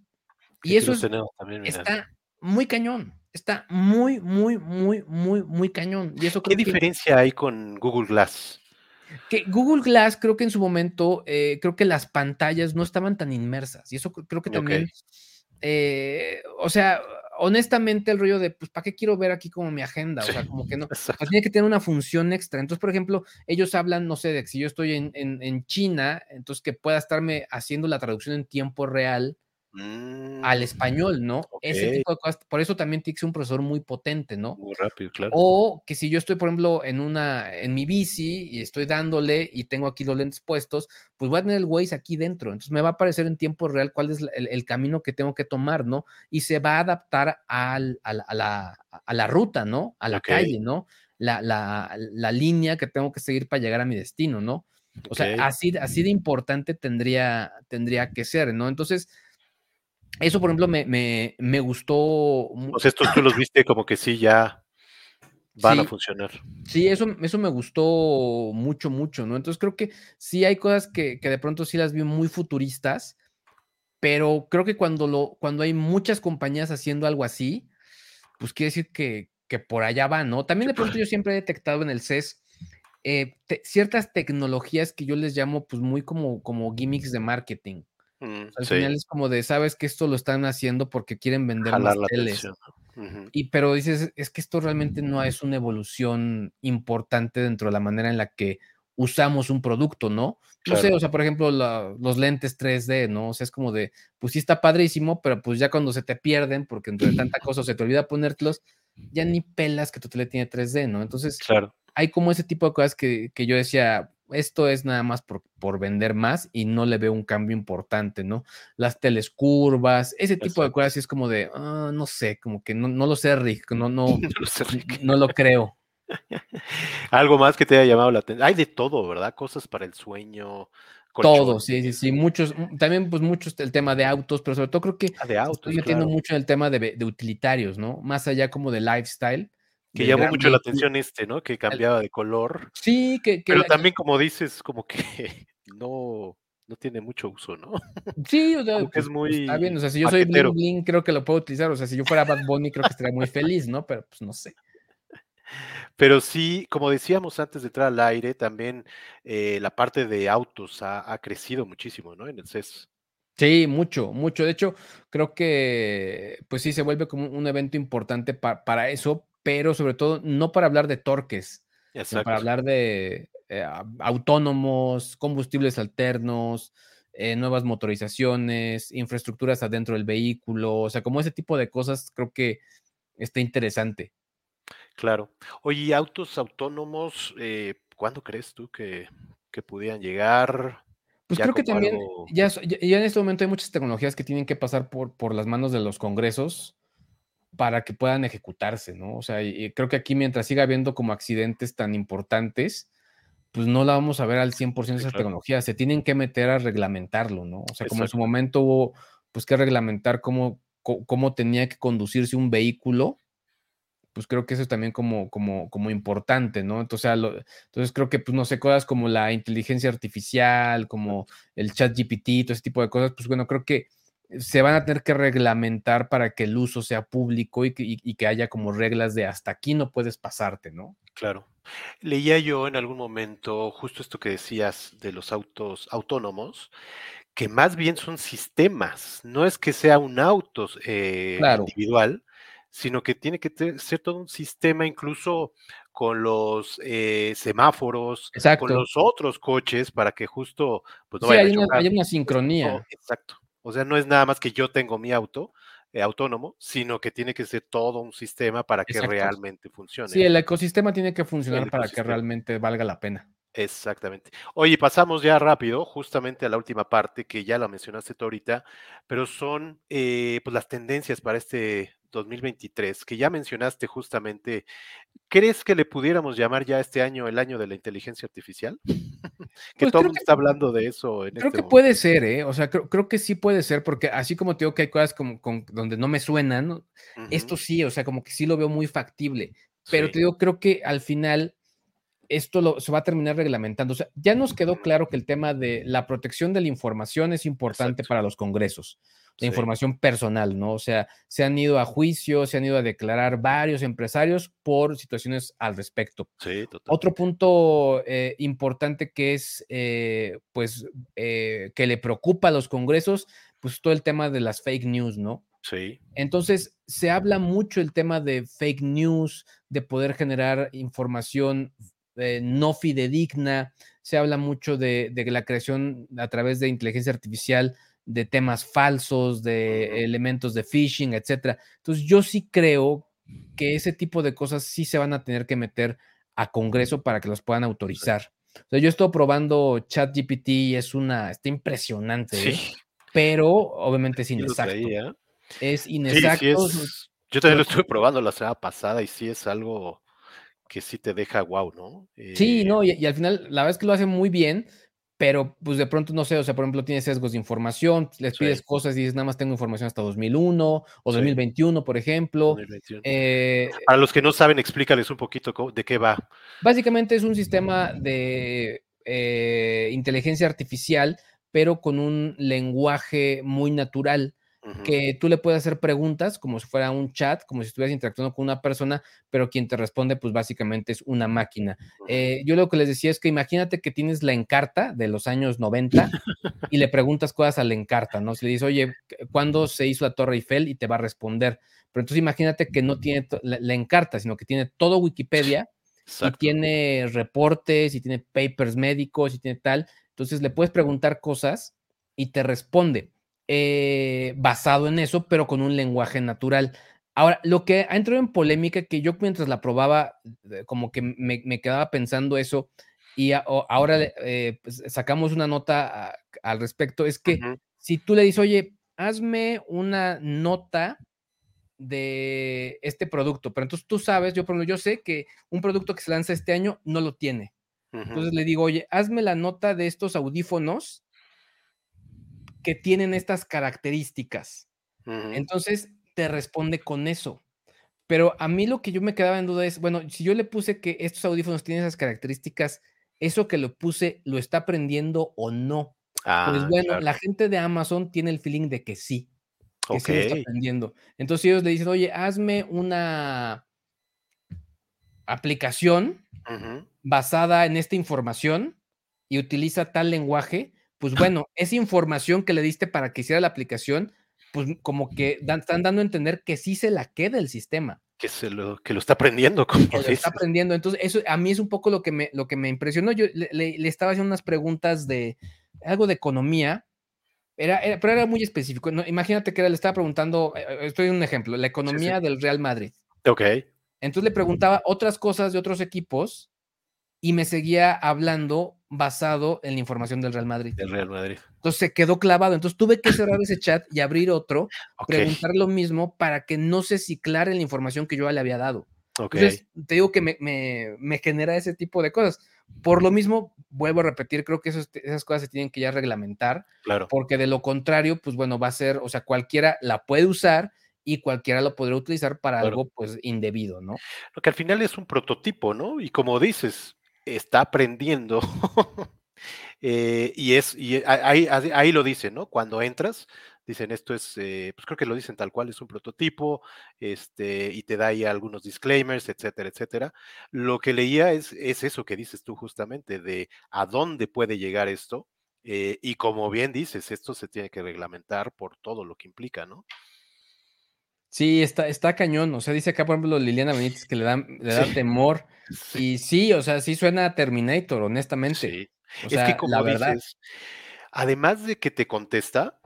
Y eso está muy cañón. Está muy, muy, muy, muy, muy cañón. Y eso ¿Qué diferencia hay con Google Glass? Que Google Glass, creo que en su momento, eh, creo que las pantallas no estaban tan inmersas. Y eso creo que también. Eh, o sea, honestamente, el rollo de, pues, ¿para qué quiero ver aquí como mi agenda? O sea, como que no. tiene que tener una función extra. Entonces, por ejemplo, ellos hablan, no sé, de que si yo estoy en, en China, entonces que pueda estarme haciendo la traducción en tiempo real al mm, español, ¿no? Ese tipo de cosas. Por eso también que ser un profesor muy potente, ¿no? Muy rápido, claro. O que si yo estoy, por ejemplo, en una, en mi bici y estoy dándole y tengo aquí los lentes puestos, pues voy a tener el Waze aquí dentro. Entonces me va a aparecer en tiempo real cuál es el, camino que tengo que tomar, ¿no? Y se va a adaptar al, a, la, a, la, ruta, ¿no? A la calle, ¿no? La, la, la, línea que tengo que seguir para llegar a mi destino, ¿no? O sea, así, así de importante tendría, tendría que ser, ¿no? Entonces, eso, por ejemplo, me, me, me gustó. Pues estos tú los viste como que sí, ya van a funcionar. Sí, eso, eso me gustó mucho, mucho, ¿no? Entonces creo que sí hay cosas que, que de pronto sí las vi muy futuristas, pero creo que cuando, lo, cuando hay muchas compañías haciendo algo así, pues quiere decir que, que por allá va, ¿no? También de pronto yo siempre he detectado en el CES eh, ciertas tecnologías que yo les llamo pues muy como, como gimmicks de marketing. Mm, al final es como de, sabes que esto lo están haciendo porque quieren vender más teles. Y pero dices, es que esto realmente no es una evolución importante dentro de la manera en la que usamos un producto, ¿no? No sé, o sea, por ejemplo, los lentes 3D, ¿no? O sea, es como de, pues sí está padrísimo, pero pues ya cuando se te pierden, porque entre tanta cosa se te olvida ponértelos, ya ni pelas que tu tele tiene 3D, ¿no? Entonces, claro. hay como ese tipo de cosas que, que yo decía, esto es nada más por, vender más y no le veo un cambio importante, ¿no? Las telescurvas, ese tipo de cosas, es como de, ah, no sé, como que no, no lo sé, Rick, no, no, no, lo creo. Algo más que te haya llamado la atención. Hay de todo, ¿verdad? Cosas para el sueño. Todo, sí, sí, sí. Muchos, mm, también, pues, muchos el tema de autos, pero sobre todo creo que ah, de autos, estoy metiendo mucho en el tema de, de, utilitarios, ¿no? Más allá como de lifestyle. Que llamó mucho la atención este, ¿no? Que cambiaba de color. Sí, que... Pero también, como dices, como que no, no tiene mucho uso, ¿no? Sí, o sea, es pues, muy... Está bien, o sea, si yo soy Bling Bling, creo que lo puedo utilizar. O sea, si yo fuera Bad Bunny, creo que estaría muy feliz, ¿no? Pero pues no sé. Pero sí, como decíamos antes de entrar al aire, también eh, la parte de autos ha, crecido muchísimo, ¿no? En el CES. Sí, mucho, mucho. De hecho, creo que, pues sí, se vuelve como un evento importante para eso, pero sobre todo no para hablar de torques, sino para hablar de eh, autónomos, combustibles alternos, eh, nuevas motorizaciones, infraestructuras adentro del vehículo, o sea, como ese tipo de cosas creo que está interesante. Claro. Oye, autos autónomos, eh, ¿cuándo crees tú que, que pudieran llegar? Pues creo que también, ya, ya, en este momento hay muchas tecnologías que tienen que pasar por, por las manos de los congresos para que puedan ejecutarse, ¿no? O sea, y creo que aquí mientras siga habiendo como accidentes tan importantes, pues no la vamos a ver al 100% de esa tecnología, se tienen que meter a reglamentarlo, ¿no? O sea, como en su momento hubo pues que reglamentar cómo, cómo tenía que conducirse un vehículo, pues creo que eso es también como, como, como importante, ¿no? Entonces, entonces creo que, pues no sé, cosas como la inteligencia artificial, como el chat GPT, todo ese tipo de cosas, pues bueno, creo que se van a tener que reglamentar para que el uso sea público y que, haya como reglas de hasta aquí no puedes pasarte, ¿no? Claro. Leía yo en algún momento justo esto que decías de los autos autónomos, que más bien son sistemas, no es que sea un auto eh, individual, sino que tiene que ser todo un sistema incluso con los eh, semáforos, con los otros coches para que justo pues no sí, hay, una, hay, una, sincronía. exacto. O sea, no es nada más que yo tengo mi auto eh, autónomo, sino que tiene que ser todo un sistema para que realmente funcione. Sí, el ecosistema tiene que funcionar para que realmente valga la pena. Exactamente. Oye, pasamos ya rápido, justamente a la última parte, que ya la mencionaste tú ahorita, pero son eh, pues las tendencias para este 2023, que ya mencionaste justamente, ¿crees que le pudiéramos llamar ya este año el año de la inteligencia artificial? que pues todo el mundo está hablando de eso. En creo este que puede ser, ¿eh? O sea, creo, que sí puede ser, porque así como te digo que hay cosas como donde no me suenan, esto sí, o sea, como que sí lo veo muy factible. Pero te digo, creo que al final esto se va a terminar reglamentando. O sea, ya nos quedó claro que el tema de la protección de la información es importante para los congresos, la información personal, ¿no? O sea, se han ido a juicio, se han ido a declarar varios empresarios por situaciones al respecto. Sí, total. Otro punto eh, importante que es, eh, pues, eh, que le preocupa a los congresos, pues todo el tema de las fake news, ¿no? Sí. Entonces, se habla mucho el tema de fake news, de poder generar información eh, no fidedigna, se habla mucho de, la creación a través de inteligencia artificial de temas falsos, de elementos de phishing, etcétera. Entonces, yo sí creo que ese tipo de cosas sí se van a tener que meter a Congreso para que los puedan autorizar. O sea, yo estoy probando ChatGPT y es una, está impresionante, ¿eh? pero obviamente es inexacto. Es inexacto. yo también lo estuve probando la semana pasada y sí es algo que sí te deja wow, ¿no? sí, no, y, al final la verdad es que lo hace muy bien, pero pues de pronto no sé, o sea, por ejemplo, tienes sesgos de información, les pides cosas y dices, nada más tengo información hasta 2001 o 2021, por ejemplo. Eh, Para los que no saben, explícales un poquito de qué va. Básicamente es un sistema de eh, inteligencia artificial, pero con un lenguaje muy natural que tú le puedes hacer preguntas como si fuera un chat, como si estuvieras interactuando con una persona, pero quien te responde, pues básicamente es una máquina. Eh, yo lo que les decía es que imagínate que tienes la encarta de los años 90 y le preguntas cosas a la encarta, ¿no? Si le dices, oye, ¿cuándo se hizo la Torre Eiffel? Y te va a responder. Pero entonces imagínate que no tiene la, encarta, sino que tiene todo Wikipedia y tiene reportes y tiene papers médicos y tiene tal. Entonces le puedes preguntar cosas y te responde. Eh, basado en eso, pero con un lenguaje natural. Ahora, lo que ha entrado en polémica, que yo mientras la probaba, eh, como que me, quedaba pensando eso, y ahora eh, pues, sacamos una nota al respecto, es que si tú le dices, oye, hazme una nota de este producto, pero entonces tú sabes, yo por ejemplo, yo sé que un producto que se lanza este año no lo tiene. Entonces le digo, oye, hazme la nota de estos audífonos que tienen estas características. Entonces te responde con eso. Pero a mí lo que yo me quedaba en duda es, bueno, si yo le puse que estos audífonos tienen esas características, ¿eso que lo puse lo está aprendiendo o no? pues ah, bueno, la gente de Amazon tiene el feeling de que sí, que sí lo está aprendiendo. Entonces ellos le dicen, oye, hazme una aplicación basada en esta información y utiliza tal lenguaje pues bueno, esa información que le diste para que hiciera la aplicación, pues como que están dando a entender que sí se la queda el sistema. Que, se lo, que lo está aprendiendo, como que lo está aprendiendo. Entonces, eso a mí es un poco lo que me, lo que me impresionó. Yo le, estaba haciendo unas preguntas de algo de economía, era, pero era muy específico. imagínate que le estaba preguntando, eh, eh, estoy en un ejemplo, la economía del Real Madrid. Ok. Entonces le preguntaba otras cosas de otros equipos y me seguía hablando basado en la información del Real Madrid. Del Real Madrid. Entonces se quedó clavado. Entonces tuve que cerrar ese chat y abrir otro, preguntar lo mismo para que no se ciclara en la información que yo le había dado. Entonces, te digo que me, genera ese tipo de cosas. Por lo mismo, vuelvo a repetir, creo que esas cosas se tienen que ya reglamentar. Claro. Porque de lo contrario, pues bueno, va a ser, o sea, cualquiera la puede usar y cualquiera lo podría utilizar para algo, pues, indebido, ¿no? Lo que al final es un prototipo, ¿no? Y como dices, está aprendiendo. Eh, y es, y ahí, ahí, lo dicen, ¿no? Cuando entras, dicen esto es, eh, pues creo que lo dicen tal cual, es un prototipo, este, y te da ahí algunos disclaimers, etcétera, etcétera. Lo que leía es, es eso que dices tú justamente, de a dónde puede llegar esto, eh, y como bien dices, esto se tiene que reglamentar por todo lo que implica, ¿no? Sí, está, está cañón. O sea, dice acá, por ejemplo, Liliana Benítez que le da, le da temor. Y sí, o sea, sí suena a Terminator, honestamente. Sí. es que como dices, además de que te contesta,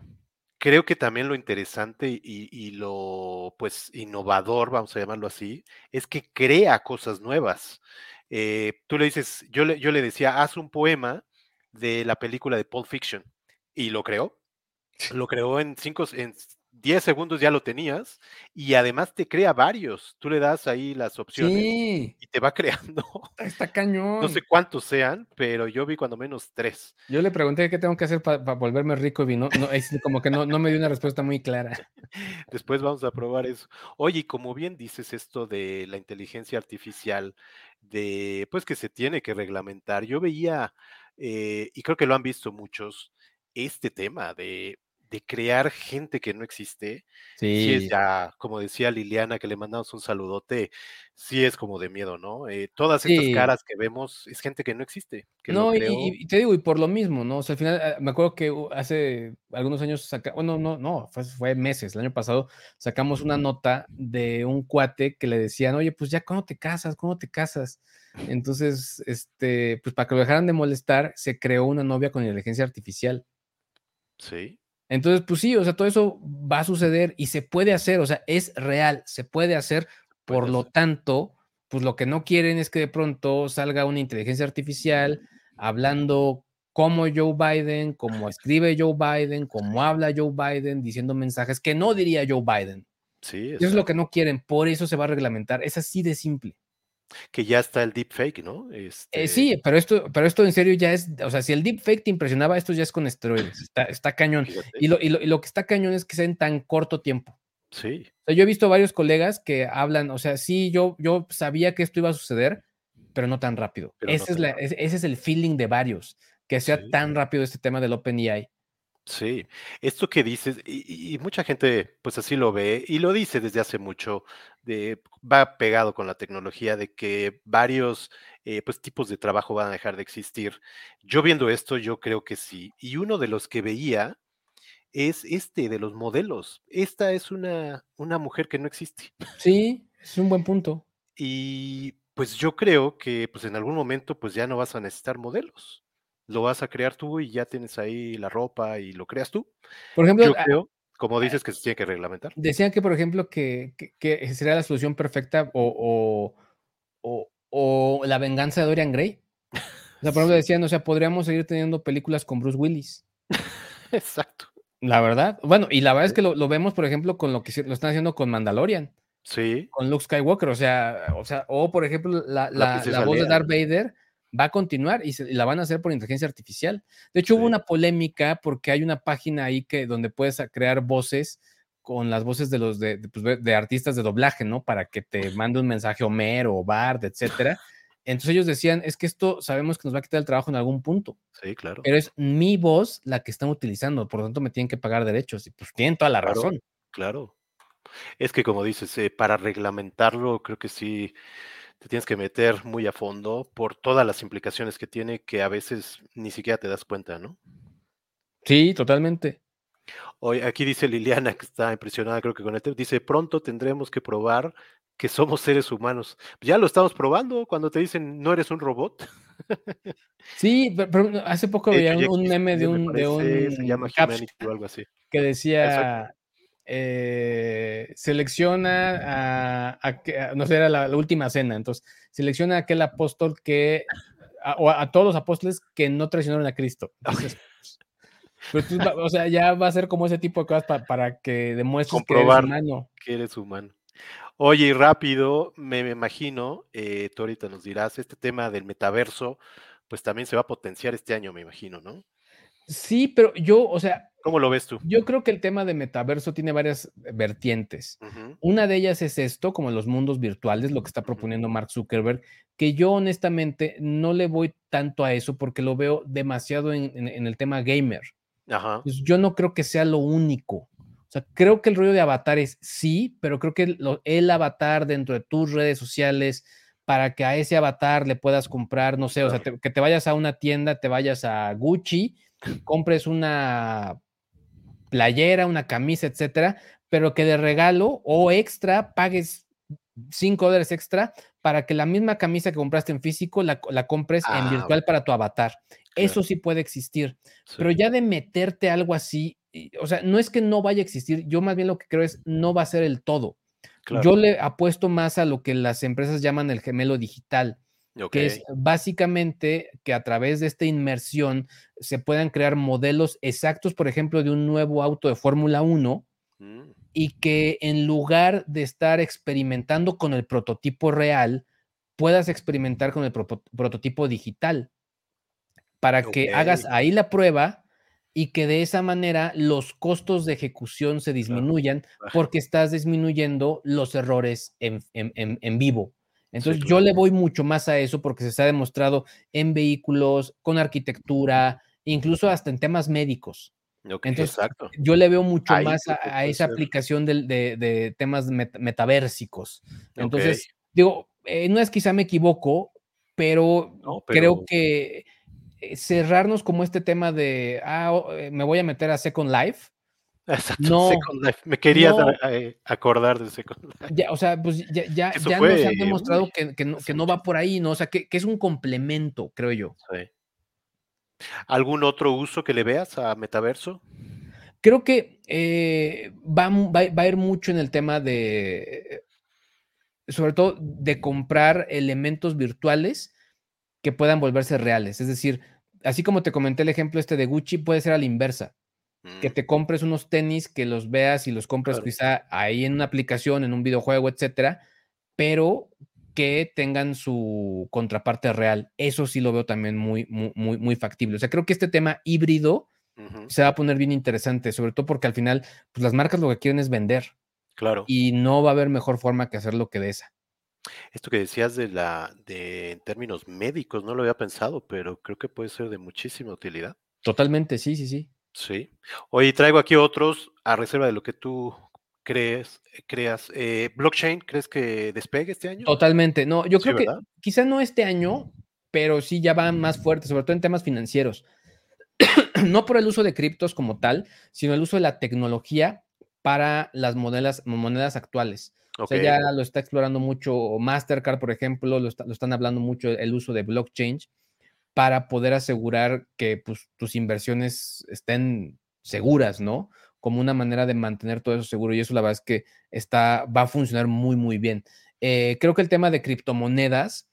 creo que también lo interesante y, lo pues innovador, vamos a llamarlo así, es que crea cosas nuevas. Eh, tú le dices, yo le, yo le decía, haz un poema de la película de Pulp Fiction y lo creó. Lo creó en cinco, en 10 segundos ya lo tenías y además te crea varios. Tú le das ahí las opciones y te va creando. Está cañón. No sé cuántos sean, pero yo vi cuando menos tres. Yo le pregunté qué tengo que hacer para volverme rico y no, no es como que no, no me dio una respuesta muy clara. Después vamos a probar eso. Oye, como bien dices esto de la inteligencia artificial, de pues que se tiene que reglamentar. Yo veía, eh, y creo que lo han visto muchos, este tema de de crear gente que no existe, sí. es ya, como decía Liliana, que le mandamos un saludote, sí es como de miedo, ¿no? Eh, todas estas caras que vemos es gente que no existe. no, y, te digo, y por lo mismo, ¿no? O sea, al final, ah, me acuerdo que hace algunos años, saca, bueno, no, no, fue, fue, meses, el año pasado, sacamos una nota de un cuate que le decían, oye, pues ya, ¿cuándo te casas? ¿Cuándo te casas? Entonces, este, pues para que lo dejaran de molestar, se creó una novia con inteligencia artificial. Sí. Entonces, pues sí, o sea, todo eso va a suceder y se puede hacer, o sea, es real, se puede hacer. Por lo tanto, pues lo que no quieren es que de pronto salga una inteligencia artificial hablando como Joe Biden, como escribe Joe Biden, como habla Joe Biden, diciendo mensajes que no diría Joe Biden. Sí, eso es lo que no quieren, por eso se va a reglamentar. Es así de simple que ya está el deepfake, ¿no? Eh, este... sí, pero esto, pero esto en serio ya es, o sea, si el deepfake te impresionaba, esto ya es con esteroides, está, está cañón. Y lo, y lo, que está cañón es que sea en tan corto tiempo. Sí. O sea, yo he visto varios colegas que hablan, o sea, sí, yo, yo sabía que esto iba a suceder, pero no tan rápido. ese, es la, ese, es el feeling de varios, que sea tan rápido este tema del OpenAI. Sí, esto que dices, y, mucha gente pues así lo ve y lo dice desde hace mucho, de, va pegado con la tecnología de que varios eh, pues tipos de trabajo van a dejar de existir. Yo viendo esto, yo creo que sí. Y uno de los que veía es este de los modelos. Esta es una, una mujer que no existe. Sí, es un buen punto. Y pues yo creo que pues en algún momento pues ya no vas a necesitar modelos lo vas a crear tú y ya tienes ahí la ropa y lo creas tú. Por ejemplo, yo creo, como dices, que se tiene que reglamentar. Decían que, por ejemplo, que, sería la solución perfecta o, o, la venganza de Dorian Gray. O sea, por ejemplo, decían, o sea, podríamos seguir teniendo películas con Bruce Willis. Exacto. La verdad. Bueno, y la verdad es que lo, vemos, por ejemplo, con lo que lo están haciendo con Mandalorian. Sí. Con Luke Skywalker. O sea, o sea, o por ejemplo, la, la voz de Darth Vader va a continuar y, la van a hacer por inteligencia artificial. De hecho, hubo una polémica porque hay una página ahí que donde puedes crear voces con las voces de los de, pues, de, artistas de doblaje, ¿no? Para que te mande un mensaje Homero o Bard, etcétera. Entonces ellos decían, es que esto sabemos que nos va a quitar el trabajo en algún punto. Sí, claro. Pero es mi voz la que están utilizando, por lo tanto me tienen que pagar derechos. Y pues tienen toda la razón. Claro. Es que como dices, eh, para reglamentarlo, creo que sí, te tienes que meter muy a fondo por todas las implicaciones que tiene que a veces ni siquiera te das cuenta, ¿no? Sí, totalmente. Hoy aquí dice Liliana que está impresionada, creo que con este, dice, pronto tendremos que probar que somos seres humanos. Ya lo estamos probando cuando te dicen no eres un robot. Sí, pero, hace poco veía un meme de un, de un se llama o algo así. Que decía eh, selecciona a, no sé, era la, última cena, entonces selecciona a aquel apóstol que, o a, todos los apóstoles que no traicionaron a Cristo. Pues, o sea, ya va a ser como ese tipo de cosas para que demuestres que eres humano. Que eres humano. Oye, y rápido, me, imagino, eh, tú ahorita nos dirás, este tema del metaverso, pues también se va a potenciar este año, me imagino, ¿no? Sí, pero yo, o sea. ¿Cómo lo ves tú? Yo creo que el tema de metaverso tiene varias vertientes. Una de ellas es esto, como los mundos virtuales, lo que está proponiendo Mark Zuckerberg, que yo honestamente no le voy tanto a eso porque lo veo demasiado en, el tema gamer. Ajá. Pues yo no creo que sea lo único. O sea, creo que el rollo de avatares sí, pero creo que el avatar dentro de tus redes sociales, para que a ese avatar le puedas comprar, no sé, o sea, que te vayas a una tienda, te vayas a Gucci compres una playera, una camisa, etcétera, pero que de regalo o extra pagues 5 dólares extra para que la misma camisa que compraste en físico la, compres en ah, virtual para tu avatar. Eso sí puede existir, pero ya de meterte algo así, o sea, no es que no vaya a existir, yo más bien lo que creo es no va a ser el todo. Yo le apuesto más a lo que las empresas llaman el gemelo digital que es básicamente que a través de esta inmersión se puedan crear modelos exactos, por ejemplo, de un nuevo auto de Fórmula 1 Mm. Y que en lugar de estar experimentando con el prototipo real, puedas experimentar con el prototipo digital para que hagas ahí la prueba y que de esa manera los costos de ejecución se disminuyan porque estás disminuyendo los errores en, vivo. Entonces yo le voy mucho más a eso porque se ha demostrado en vehículos, con arquitectura, incluso hasta en temas médicos. Entonces, yo le veo mucho más a, esa aplicación de, temas metaversicos. Entonces, digo, eh, no es quizá me equivoco, pero, creo que eh, cerrarnos como este tema de, ah, eh, me voy a meter a Second Life. Exacto, no, Second Life. Me quería acordar de Second Life. Ya, o sea, pues ya, ya, ya nos han demostrado que, que, no, que, no, va por ahí, ¿no? O sea, que, es un complemento, creo yo. Sí. ¿Algún otro uso que le veas a Metaverso? Creo que eh, va, va, a ir mucho en el tema de, sobre todo, de comprar elementos virtuales que puedan volverse reales. Es decir, así como te comenté el ejemplo este de Gucci, puede ser a la inversa. Que mm. te compres unos tenis, que los veas y los compres quizá ahí en una aplicación, en un videojuego, etcétera, pero que tengan su contraparte real. Eso sí lo veo también muy, muy, muy, factible. O sea, creo que este tema híbrido se va a poner bien interesante, sobre todo porque al final, pues las marcas lo que quieren es vender. Claro. Y no va a haber mejor forma que hacerlo que de esa. Esto que decías de la, de en términos médicos, no lo había pensado, pero creo que puede ser de muchísima utilidad. Totalmente, sí, sí, sí. Sí. Hoy traigo aquí otros a reserva de lo que tú crees, creas. Eh, ¿Blockchain crees que despegue este año? Totalmente. No, yo creo que quizá no este año, pero sí ya va más fuerte, sobre todo en temas financieros. no por el uso de criptos como tal, sino el uso de la tecnología para las monedas, monedas actuales. O sea, ya lo está explorando mucho Mastercard, por ejemplo, lo, están hablando mucho el uso de blockchain para poder asegurar que pues, tus inversiones estén seguras, ¿no? Como una manera de mantener todo eso seguro. Y eso la verdad es que está, va a funcionar muy, muy bien. Eh, creo que el tema de criptomonedas,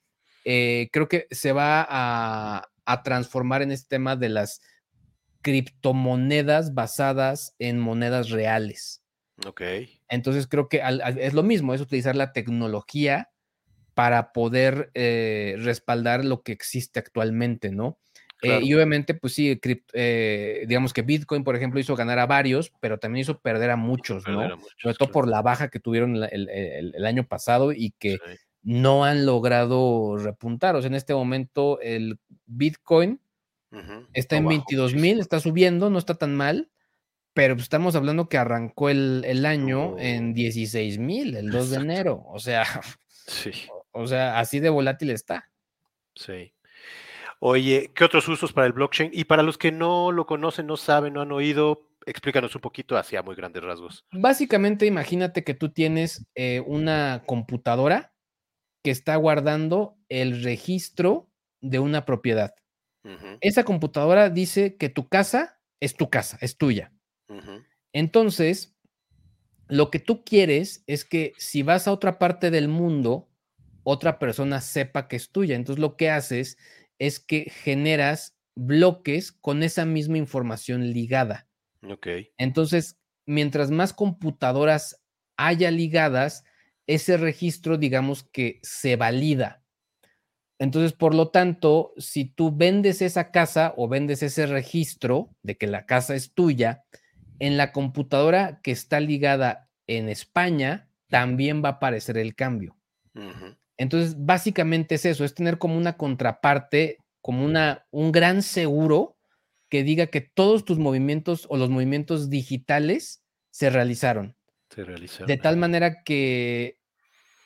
eh, creo que se va a, a transformar en este tema de las criptomonedas basadas en monedas reales. Ok. Entonces creo que es lo mismo, es utilizar la tecnología para poder eh, respaldar lo que existe actualmente, ¿no? Eh, y obviamente, pues sí, eh, digamos que Bitcoin, por ejemplo, hizo ganar a varios, pero también hizo perder a muchos, ¿no? Sobre todo por la baja que tuvieron el, año pasado y que no han logrado repuntar. O sea, en este momento el Bitcoin está en 22 mil, está subiendo, no está tan mal, pero pues, estamos hablando que arrancó el, año en 16 mil, el 2 de enero. O sea, sí. O sea, así de volátil está. Sí. Oye, ¿qué otros usos para el blockchain? Y para los que no lo conocen, no saben, no han oído, explícanos un poquito hacia muy grandes rasgos. Básicamente, imagínate que tú tienes eh, una computadora que está guardando el registro de una propiedad. Esa computadora dice que tu casa es tu casa, es tuya. Entonces, lo que tú quieres es que si vas a otra parte del mundo, otra persona sepa que es tuya. Entonces, lo que haces es que generas bloques con esa misma información ligada. Ok. Entonces, mientras más computadoras haya ligadas, ese registro, digamos que se valida. Entonces, por lo tanto, si tú vendes esa casa o vendes ese registro de que la casa es tuya, en la computadora que está ligada en España, también va a aparecer el cambio. Entonces, básicamente es eso, es tener como una contraparte, como una, un gran seguro que diga que todos tus movimientos o los movimientos digitales se realizaron. Se realizaron. De tal manera que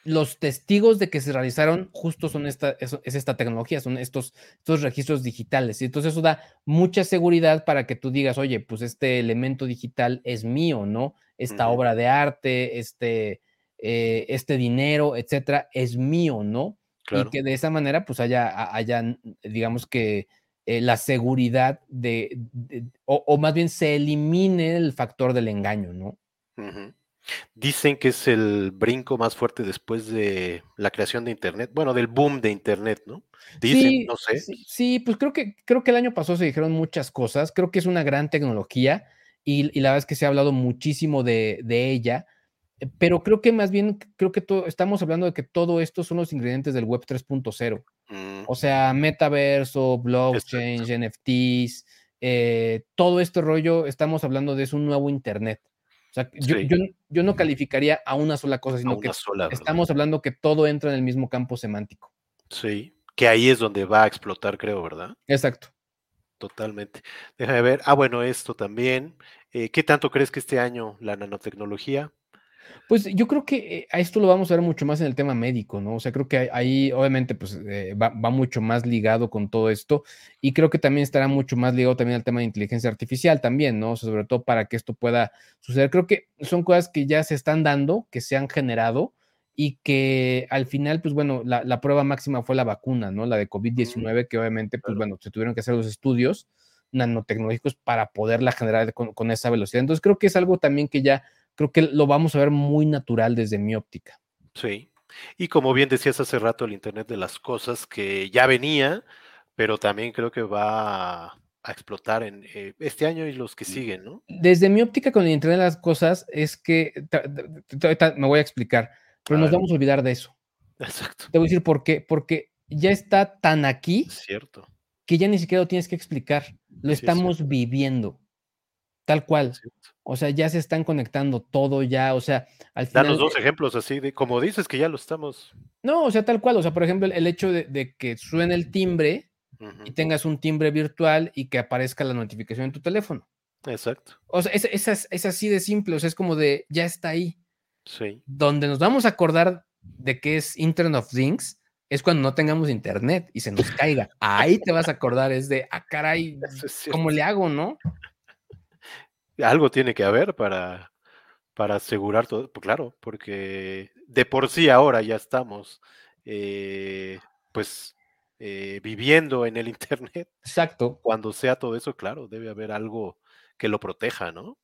los testigos de que se realizaron justo son esta, es, esta tecnología, son estos, estos registros digitales. Y entonces eso da mucha seguridad para que tú digas, oye, pues este elemento digital es mío, ¿no? Esta obra de arte, este, eh, este dinero, etcétera, es mío, ¿no? Y que de esa manera, pues haya, haya digamos que eh, la seguridad de, o, más bien se elimine el factor del engaño, ¿no? Dicen que es el brinco más fuerte después de la creación de Internet, bueno, del boom de Internet, ¿no? Dicen, no sé. Sí, pues creo que, creo que el año pasado se dijeron muchas cosas, creo que es una gran tecnología y, la verdad es que se ha hablado muchísimo de, ella, eh, pero creo que más bien, creo que estamos hablando de que todo esto son los ingredientes del Web 3.0. Mm. O sea, metaverso, blockchain, NFTs, eh, todo este rollo, estamos hablando de es un nuevo Internet. O sea, yo, no calificaría a una sola cosa, sino que estamos hablando que todo entra en el mismo campo semántico. Sí, que ahí es donde va a explotar, creo, ¿verdad? Exacto. Totalmente. Déjame ver. Ah, bueno, esto también. Eh, ¿Qué tanto crees que este año la nanotecnología pues yo creo que eh, a esto lo vamos a ver mucho más en el tema médico, ¿no? O sea, creo que ahí obviamente pues eh, va, mucho más ligado con todo esto y creo que también estará mucho más ligado también al tema de inteligencia artificial también, ¿no? sobre todo para que esto pueda suceder. Creo que son cosas que ya se están dando, que se han generado y que al final, pues bueno, la, prueba máxima fue la vacuna, ¿no? La de COVID-19, que obviamente, pues bueno, se tuvieron que hacer los estudios nanotecnológicos para poderla generar con esa velocidad. Entonces creo que es algo también que ya creo que lo vamos a ver muy natural desde mi óptica. Sí. Y como bien decías hace rato, el Internet de las Cosas, que ya venía, pero también creo que va a, explotar en eh, este año y los que mm. siguen, ¿no? Desde mi óptica con el Internet de las Cosas es que, me voy a explicar, pero nos vamos a olvidar de eso. Exacto. Te voy a decir por qué, porque ya está tan aquí cierto. que ya ni siquiera lo tienes que explicar, lo estamos viviendo, tal cual. O sea, ya se están conectando todo ya, o sea, al final... Danos dos ejemplos así, de como dices que ya lo estamos... No, o sea, tal cual, o sea, por ejemplo, el, hecho de, que suene el timbre y tengas un timbre virtual y que aparezca la notificación en tu teléfono. Exacto. O sea, es, es, así de simple, o sea, es como de, ya está ahí. Sí. Donde nos vamos a acordar de que es Internet of Things es cuando no tengamos internet y se nos caiga. Ahí te vas a acordar, es de, ah, caray, ¿cómo le hago, no? Algo tiene que haber para, para asegurar todo, pues claro, porque de por sí ahora ya estamos, eh, pues, eh, viviendo en el Internet. Exacto. Cuando sea todo eso, claro, debe haber algo que lo proteja, ¿no?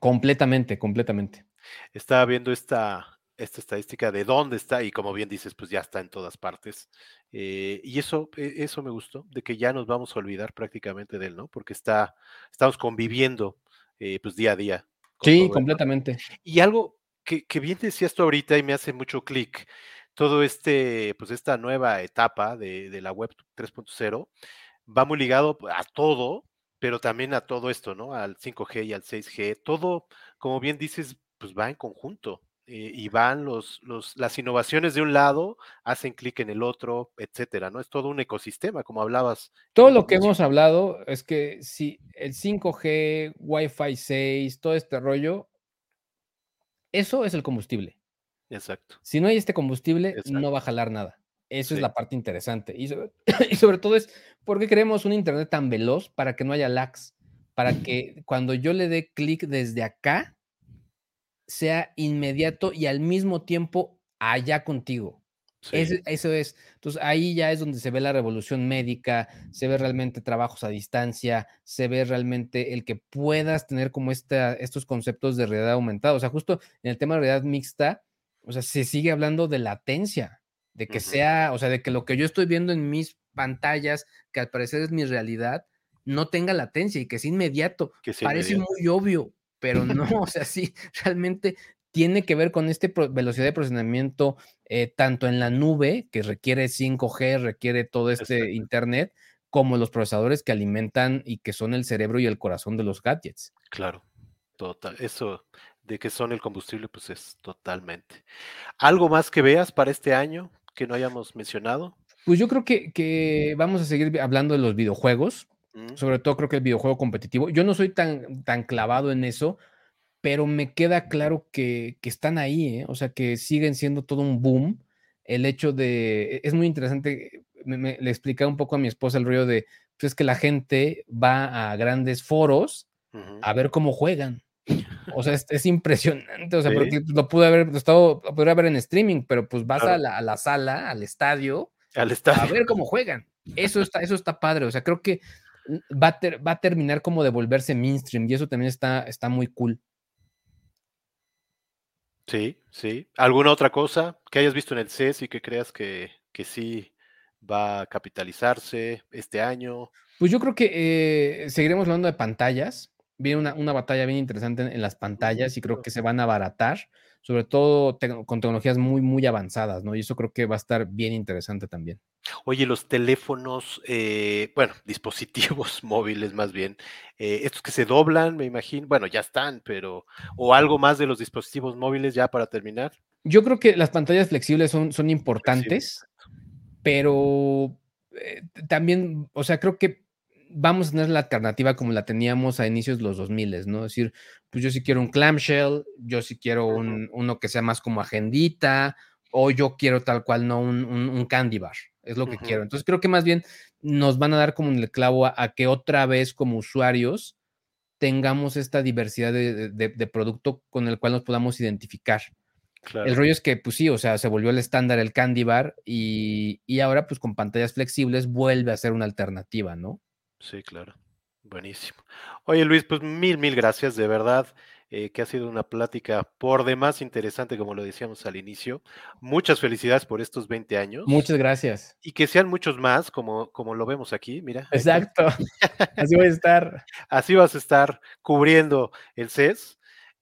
Completamente, completamente. Estaba viendo esta, esta estadística de dónde está y como bien dices, pues ya está en todas partes. Eh, y eso, e, eso me gustó, de que ya nos vamos a olvidar prácticamente de él, ¿no? Porque está, estamos conviviendo eh, pues día a día. Sí, completamente. Y algo que, bien decías tú ahorita y me hace mucho clic, todo este, pues esta nueva etapa de, la web 3.0 va muy ligado a todo, pero también a todo esto, ¿no? Al 5G y al 6G. Todo, como bien dices, pues va en conjunto. Eh, y van los, los, las innovaciones de un lado, hacen clic en el otro, etcétera, ¿no? Es todo un ecosistema, como hablabas. Todo lo que hemos hablado es que si el 5G, Wi-Fi 6, todo este rollo, eso es el combustible. Exacto. Si no hay este combustible, no va a jalar nada. Eso es la parte interesante. Y sobre, y sobre todo es, ¿por qué queremos un Internet tan veloz para que no haya lags? Para que cuando yo le dé clic desde acá, sea inmediato y al mismo tiempo allá contigo. eso es. Entonces ahí ya es donde se ve la revolución médica, se ve realmente trabajos a distancia, se ve realmente el que puedas tener como esta, estos conceptos de realidad aumentada. O sea, justo en el tema de realidad mixta, o sea, se sigue hablando de latencia, de que sea, o sea, de que lo que yo estoy viendo en mis pantallas, que al parecer es mi realidad, no tenga latencia y que sea inmediato. Que Parece muy obvio, pero no, o sea, sí, realmente tiene que ver con esta velocidad de procesamiento, eh, tanto en la nube, que requiere 5G, requiere todo este Internet, como los procesadores que alimentan y que son el cerebro y el corazón de los gadgets. Claro, total. Eso de que son el combustible, pues es totalmente. ¿Algo más que veas para este año que no hayamos mencionado? Pues yo creo que, que vamos a seguir hablando de los videojuegos. Sobre todo creo que el videojuego competitivo. Yo no soy tan, tan clavado en eso, pero me queda claro que, están ahí, ¿eh? o sea, que siguen siendo todo un boom. El hecho de, es muy interesante, le explicaba un poco a mi esposa el rollo de, pues es que la gente va a grandes foros a ver cómo juegan. O sea, es, impresionante, o sea, porque lo pude haber estado, lo podría ver en streaming, pero pues vas a, la, a, la, sala, al estadio, al estadio, a ver cómo juegan. Eso está, eso está padre, o sea, creo que va a, va a terminar como de volverse mainstream y eso también está, está muy cool. Sí, sí. ¿Alguna otra cosa que hayas visto en el CES y que creas que, que sí va a capitalizarse este año? Pues yo creo que eh, seguiremos hablando de pantallas. Viene una, batalla bien interesante en, las pantallas y creo que se van a abaratar, sobre todo con tecnologías muy, muy avanzadas, ¿no? Y eso creo que va a estar bien interesante también. Oye, los teléfonos, eh, bueno, dispositivos móviles más bien, eh, estos que se doblan, me imagino, bueno, ya están, pero, o algo más de los dispositivos móviles ya para terminar. Yo creo que las pantallas flexibles son, son importantes, pero eh, también, o sea, creo que vamos a tener la alternativa como la teníamos a inicios de los 2000, ¿no? Es decir, pues yo sí quiero un clamshell, yo sí quiero un, uno que sea más como agendita, o yo quiero tal cual, no un, candy bar, es lo que quiero. Entonces creo que más bien nos van a dar como en el clavo a, que otra vez como usuarios tengamos esta diversidad de, producto con el cual nos podamos identificar. El rollo es que, pues sí, o sea, se volvió el estándar el candy bar y, y ahora pues con pantallas flexibles vuelve a ser una alternativa, ¿no? Sí, claro. Buenísimo. Oye, Luis, pues mil, mil gracias, de verdad, eh, que ha sido una plática por demás interesante, como lo decíamos al inicio. Muchas felicidades por estos 20 años. Muchas gracias. Y que sean muchos más, como, como lo vemos aquí, mira. Exacto. Así voy a estar. Así vas a estar cubriendo el CES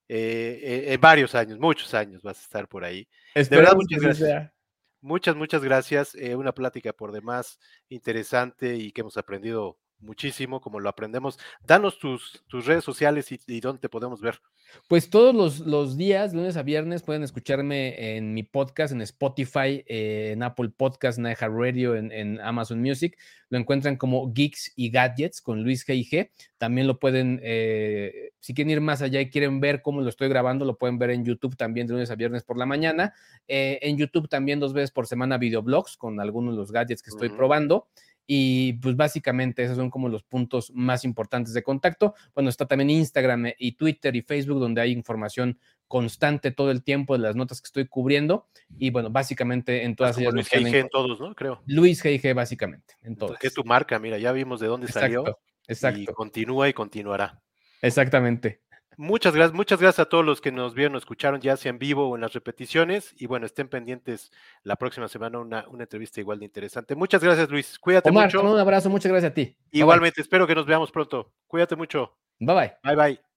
eh, eh, en varios años, muchos años vas a estar por ahí. de verdad, muchas gracias. Muchas, muchas gracias. una plática por demás interesante y que hemos aprendido muchísimo, como lo aprendemos. Danos tus, tus redes sociales y, dónde te podemos ver. Pues todos los, los, días, lunes a viernes, pueden escucharme en mi podcast, en Spotify, eh, en Apple Podcast, en Radio, en, en, Amazon Music. Lo encuentran como Geeks y Gadgets con Luis G. También lo pueden, eh, si quieren ir más allá y quieren ver cómo lo estoy grabando, lo pueden ver en YouTube también de lunes a viernes por la mañana. Eh, en YouTube también dos veces por semana videoblogs con algunos de los gadgets que estoy probando. Y pues básicamente esos son como los puntos más importantes de contacto. Bueno, está también Instagram y Twitter y Facebook donde hay información constante todo el tiempo de las notas que estoy cubriendo. Y bueno, básicamente en todas ellas. Luis G.I.G. en todos, ¿no? Creo. Luis G.I.G. básicamente, en todas. Que es tu marca, mira, ya vimos de dónde salió. Exacto. Y continúa y continuará. Exactamente. Muchas gracias, muchas gracias a todos los que nos vieron o escucharon, ya sea en vivo o en las repeticiones. Y bueno, estén pendientes la próxima semana una, una entrevista igual de interesante. Muchas gracias, Luis. Cuídate mucho. Un abrazo, muchas gracias a ti. Igualmente, espero que nos veamos pronto. Cuídate mucho. Bye bye. Bye bye.